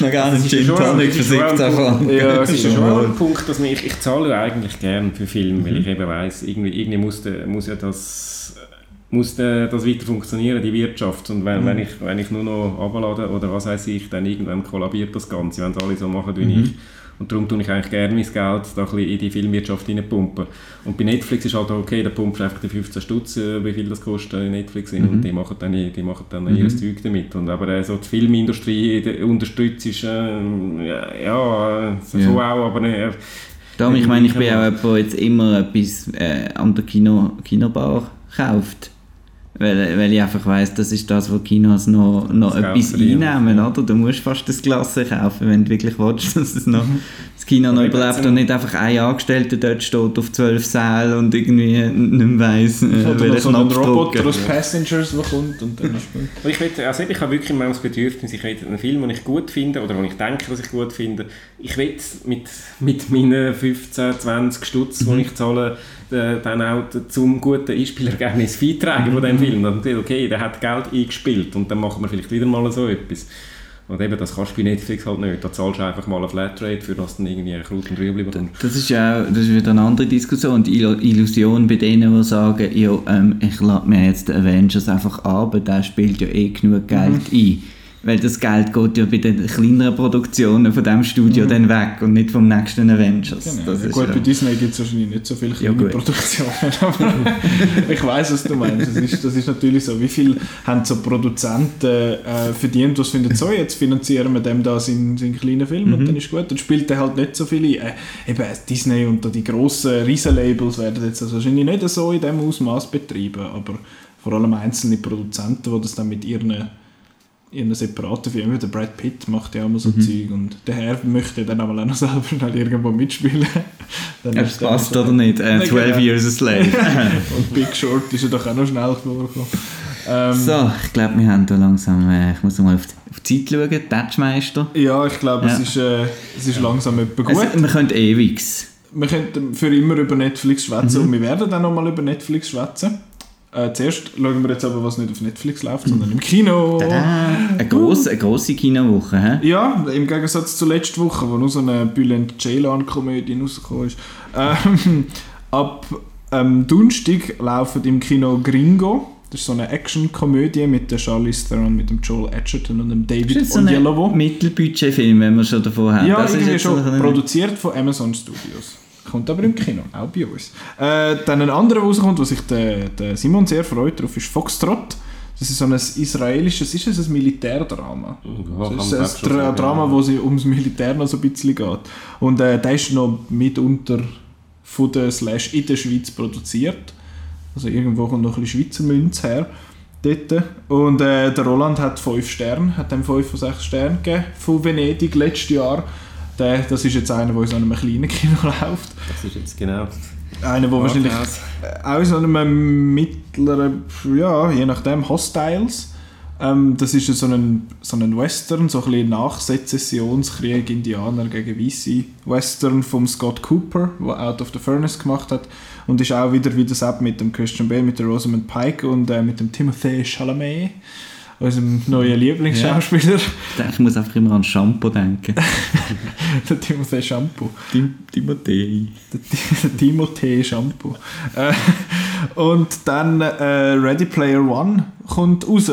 Noch gar Das nicht ist Gin Tonic das für ist schon ein 17 Franken. Ja, es ist ja schon Mal. ein Punkt, dass ich, ich zahle ja eigentlich gern für Filme, weil Mhm. ich eben weiss, irgendwie, irgendwie muss, der, muss ja das muss äh, das weiter funktionieren, die Wirtschaft. Und wenn, Mhm. wenn, ich, wenn ich nur noch runterlade oder was weiß ich, dann irgendwann kollabiert das Ganze, wenn es alle so machen wie Mhm. ich. Und darum tue ich eigentlich gerne mein Geld da ein bisschen in die Filmwirtschaft reinpumpen. Und bei Netflix ist halt okay, da pumpst du einfach die 15 Stutz, äh, wie viel das kostet in Netflix Mhm. und die machen dann, die machen dann ihr Zeug damit. Und aber äh, so die Filmindustrie die unterstützt ist, äh, ja, ja, äh, so Ja. auch, aber nicht, äh, Darum, ich meine, ich bin auch jemand, der jetzt immer etwas äh, an der Kino, Kinobar kauft. Weil, weil ich einfach weiss, das ist das, wo Kinos noch, noch Das etwas einnehmen, oder? Du musst fast das Glas kaufen, wenn du wirklich willst, dass es noch, das Kino noch überlebt und nicht einfach ein Angestellter dort steht auf zwölf Sälen und irgendwie nicht mehr weiss, äh, welchen so einen Knopf Roboter aus Passengers, der kommt und dann ich, will, also ich habe wirklich manchmal das Bedürfnis, ich will einen Film, den ich gut finde oder den ich denke, dass ich gut finde, ich will mit, mit meinen 15, 20 Stutz, die ich zahle, äh, dann auch zum guten Einspielergebnis beitragen von diesem Film. Dann sieht, okay, der hat Geld eingespielt und dann machen wir vielleicht wieder mal so etwas. Und eben, das kannst du bei Netflix halt nicht. Da zahlst du einfach mal eine Flatrate, für das dann irgendwie ein Kraut und Rüebli bekommst. Das ist ja das ist wieder eine andere Diskussion. Die Illu- Illusion bei denen, die sagen, ja, ähm, ich lade mir jetzt den Avengers einfach an, aber der spielt ja eh genug Geld ein. Weil das Geld geht ja bei den kleineren Produktionen von diesem Studio dann weg und nicht vom nächsten Avengers. Genau. Ja, gut, ja, bei Disney gibt es wahrscheinlich nicht so viele kleine gut. Produktionen, ich weiß, was du meinst. Das ist, das ist natürlich so. Wie viel haben so Produzenten äh, verdient, was finden so, jetzt finanzieren wir dem da seinen, seinen kleinen Film Mhm. und dann ist gut. Dann spielt er halt nicht so viele. Äh, eben Disney und da die grossen Riesenlabels werden jetzt also wahrscheinlich nicht so in dem Ausmaß betrieben, aber vor allem einzelne Produzenten, die das dann mit ihren ihren separaten Film, der Brad Pitt macht ja immer so Mhm. Zeug und der Herr möchte dann aber auch noch selber schnell irgendwo mitspielen. Dann ob es passt oder nicht. Äh, Nein, 12 genau. Years a Slave. Und Big Short ist ja doch auch noch schnell vorgekommen. Ähm, so, ich glaube, wir haben da langsam, äh, ich muss noch mal auf die, auf die Zeit schauen, Tatschmeister. Ja, ich glaube, Ja. es, ist, äh, es ist langsam etwa gut. Also, wir können ewig. wir könnten für immer über Netflix schwätzen Mhm. und wir werden dann nochmal über Netflix schwätzen. Äh, zuerst schauen wir jetzt aber, was nicht auf Netflix läuft, sondern im Kino. Tada! Eine grosse, eine grosse Kinowoche, hä? Ja, im Gegensatz zur letzten Woche, wo nur so eine Bülent Ceylan-Komödie rausgekommen ist. Ähm, ab ähm, Donnerstag laufen im Kino Gringo. Das ist so eine Action-Komödie mit der Charlize Theron, mit dem Joel Edgerton und dem Das David ist so ein Oyelowo. Mittelbudget-Film, wenn wir schon davon haben. Ja, das ist jetzt schon produziert von Amazon Studios. Kommt aber im Kino, auch bei uns. Äh, dann ein anderer, der rauskommt, wo sich der, der Simon sehr freut darauf, ist Foxtrot. Das ist so ein israelisches, ist es ein Militärdrama? Ja, Das ist ein Dra sagen, Drama, ja. wo es ums Militär noch so ein bisschen geht. Und äh, der ist noch mitunter von der Slash in der Schweiz produziert. Also irgendwo kommt noch ein bisschen Schweizer Münze her. Dort. Und äh, der Roland hat 5 Sterne, hat dem 5 von 6 Sternen gegeben von Venedig letztes Jahr. Der, das ist jetzt einer, der in so einem kleinen Kino läuft. Das ist jetzt genau Einer, der wahrscheinlich auch in so einem mittleren, ja, je nachdem, Hostiles. Ähm, das ist so ein, so ein Western, so ein bisschen Nachsezessionskrieg Indianer gegen Weiße. Western von Scott Cooper, der Out of the Furnace gemacht hat. Und ist auch wieder wie das App mit dem Christian Bale, mit der Rosamund Pike und äh, mit dem Timothée Chalamet, unserem neuen Lieblingsschauspieler, Ich muss einfach immer an Shampoo denken. der Timothée Shampoo. Tim Timothée. Der Ti- der Timothée Shampoo. Äh, und dann äh, Ready Player One kommt raus.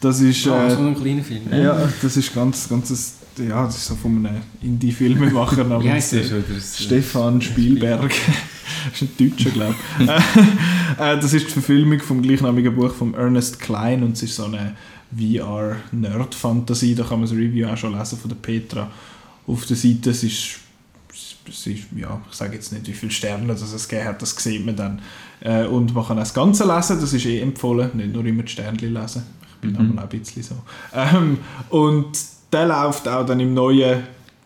Das ist, Ah, so äh, ein kleiner Film. ja, das ist ganz, ganz, ja, das ist so von einem Indie-Filmemacher namens? Das- Stefan Spielberg. Das ist ein Deutscher, glaube ich. äh, das ist die Verfilmung vom gleichnamigen Buch von Ernest Klein und es ist so eine VR-Nerd-Fantasie. Da kann man das Review auch schon lesen von der Petra auf der Seite. Es ist, es ist ja, ich sage jetzt nicht, wie viele Sterne das es gegeben hat, das sieht man dann. Äh, und man kann auch das Ganze lesen, das ist eh empfohlen, nicht nur immer die Sternchen lesen. Ich bin Mhm. mhm. auch ein bisschen so. Ähm, und der läuft auch dann im neuen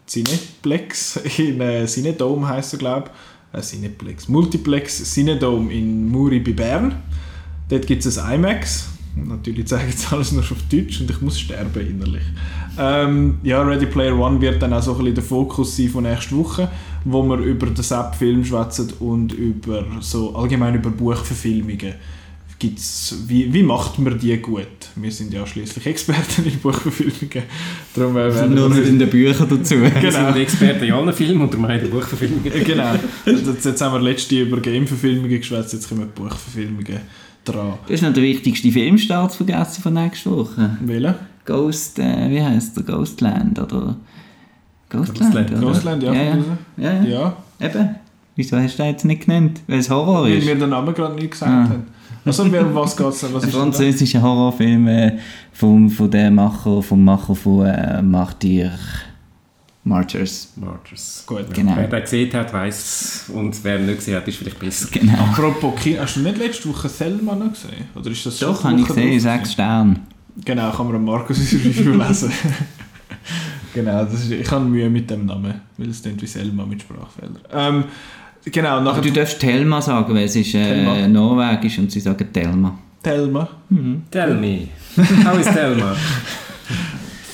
Cineplex, in äh, Cinedome heisst er, glaube ich. Äh, Cineplex, Multiplex Cinedome in Muri bei Bern. Dort gibt es ein IMAX. Natürlich zeige ich alles nur auf Deutsch und ich muss sterben innerlich. Ähm, ja, Ready Player One wird dann auch so ein bisschen der Fokus sein von nächster Woche, wo wir über den Sepp-Film schwätzen und über so allgemein über Buchverfilmungen. Gibt's, wie, wie macht man die gut? Wir sind ja schließlich Experten in Buchverfilmungen. Darum äh, werden Nur wir nicht in den Büchern dazu. Wir Genau. sind Experten in allen Filmen und darum haben wir Buchverfilmungen. genau. Jetzt, jetzt haben wir letzte über Game-Verfilmungen geschwätzt, jetzt kommen Buchverfilmungen. dran. Du hast noch den wichtigsten Filmstart vergessen von nächster Woche. Welchen? Ghost, äh, wie heißt der? Ghostland oder? Ghostland, Ghostland, oder? Ghostland, ja. Ja, ja. ja, ja. Ja, Eben. Wieso hast du den jetzt nicht genannt? Weil es Horror weil ist. wir den Namen gerade nicht gesagt Ah. haben. Also, um was geht es? Was Ein französischer Horrorfilm äh, vom, von dem Macher, vom Macher von äh, Martyr Martyrs. Martyrs. Gut. Genau. Wer den gesehen hat, weiß und wer ihn nicht gesehen hat, ist vielleicht besser. Genau. Apropos Kino, hast du nicht letzte Woche Selma noch gesehen? Oder ist das schon Doch, habe ich gesehen, sechs Sterne. Genau, kann man am Markus in Review lesen. genau, das ist, ich habe Mühe mit dem Namen, weil es klingt wie Selma mit Sprachfehler. Ähm, genau, Aber nachher du darfst Telma sagen, weil es ist äh, Telma. norwegisch und sie sagen Telma. Telma. Tell me. How is Thelma?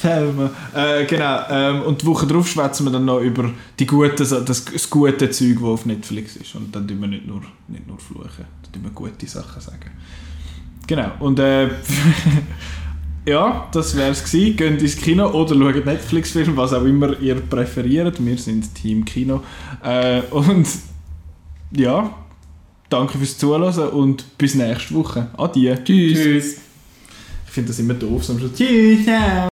Selma. Äh, genau, ähm, und die Woche drauf schwätzen wir dann noch über die gute, das, das gute Zeug, das auf Netflix ist. Und dann tun wir nicht nur, nicht nur fluchen, dann tun wir gute Sachen sagen. Genau, und äh, ja, das wäre es gewesen. Geht ins Kino oder schaut Netflix-Film, was auch immer ihr präferiert. Wir sind Team Kino. Äh, und ja, danke fürs Zuhören und bis nächste Woche. Adieu. Tschüss. Tschüss. Ich finde das immer doof, so am Schluss. Tschüss.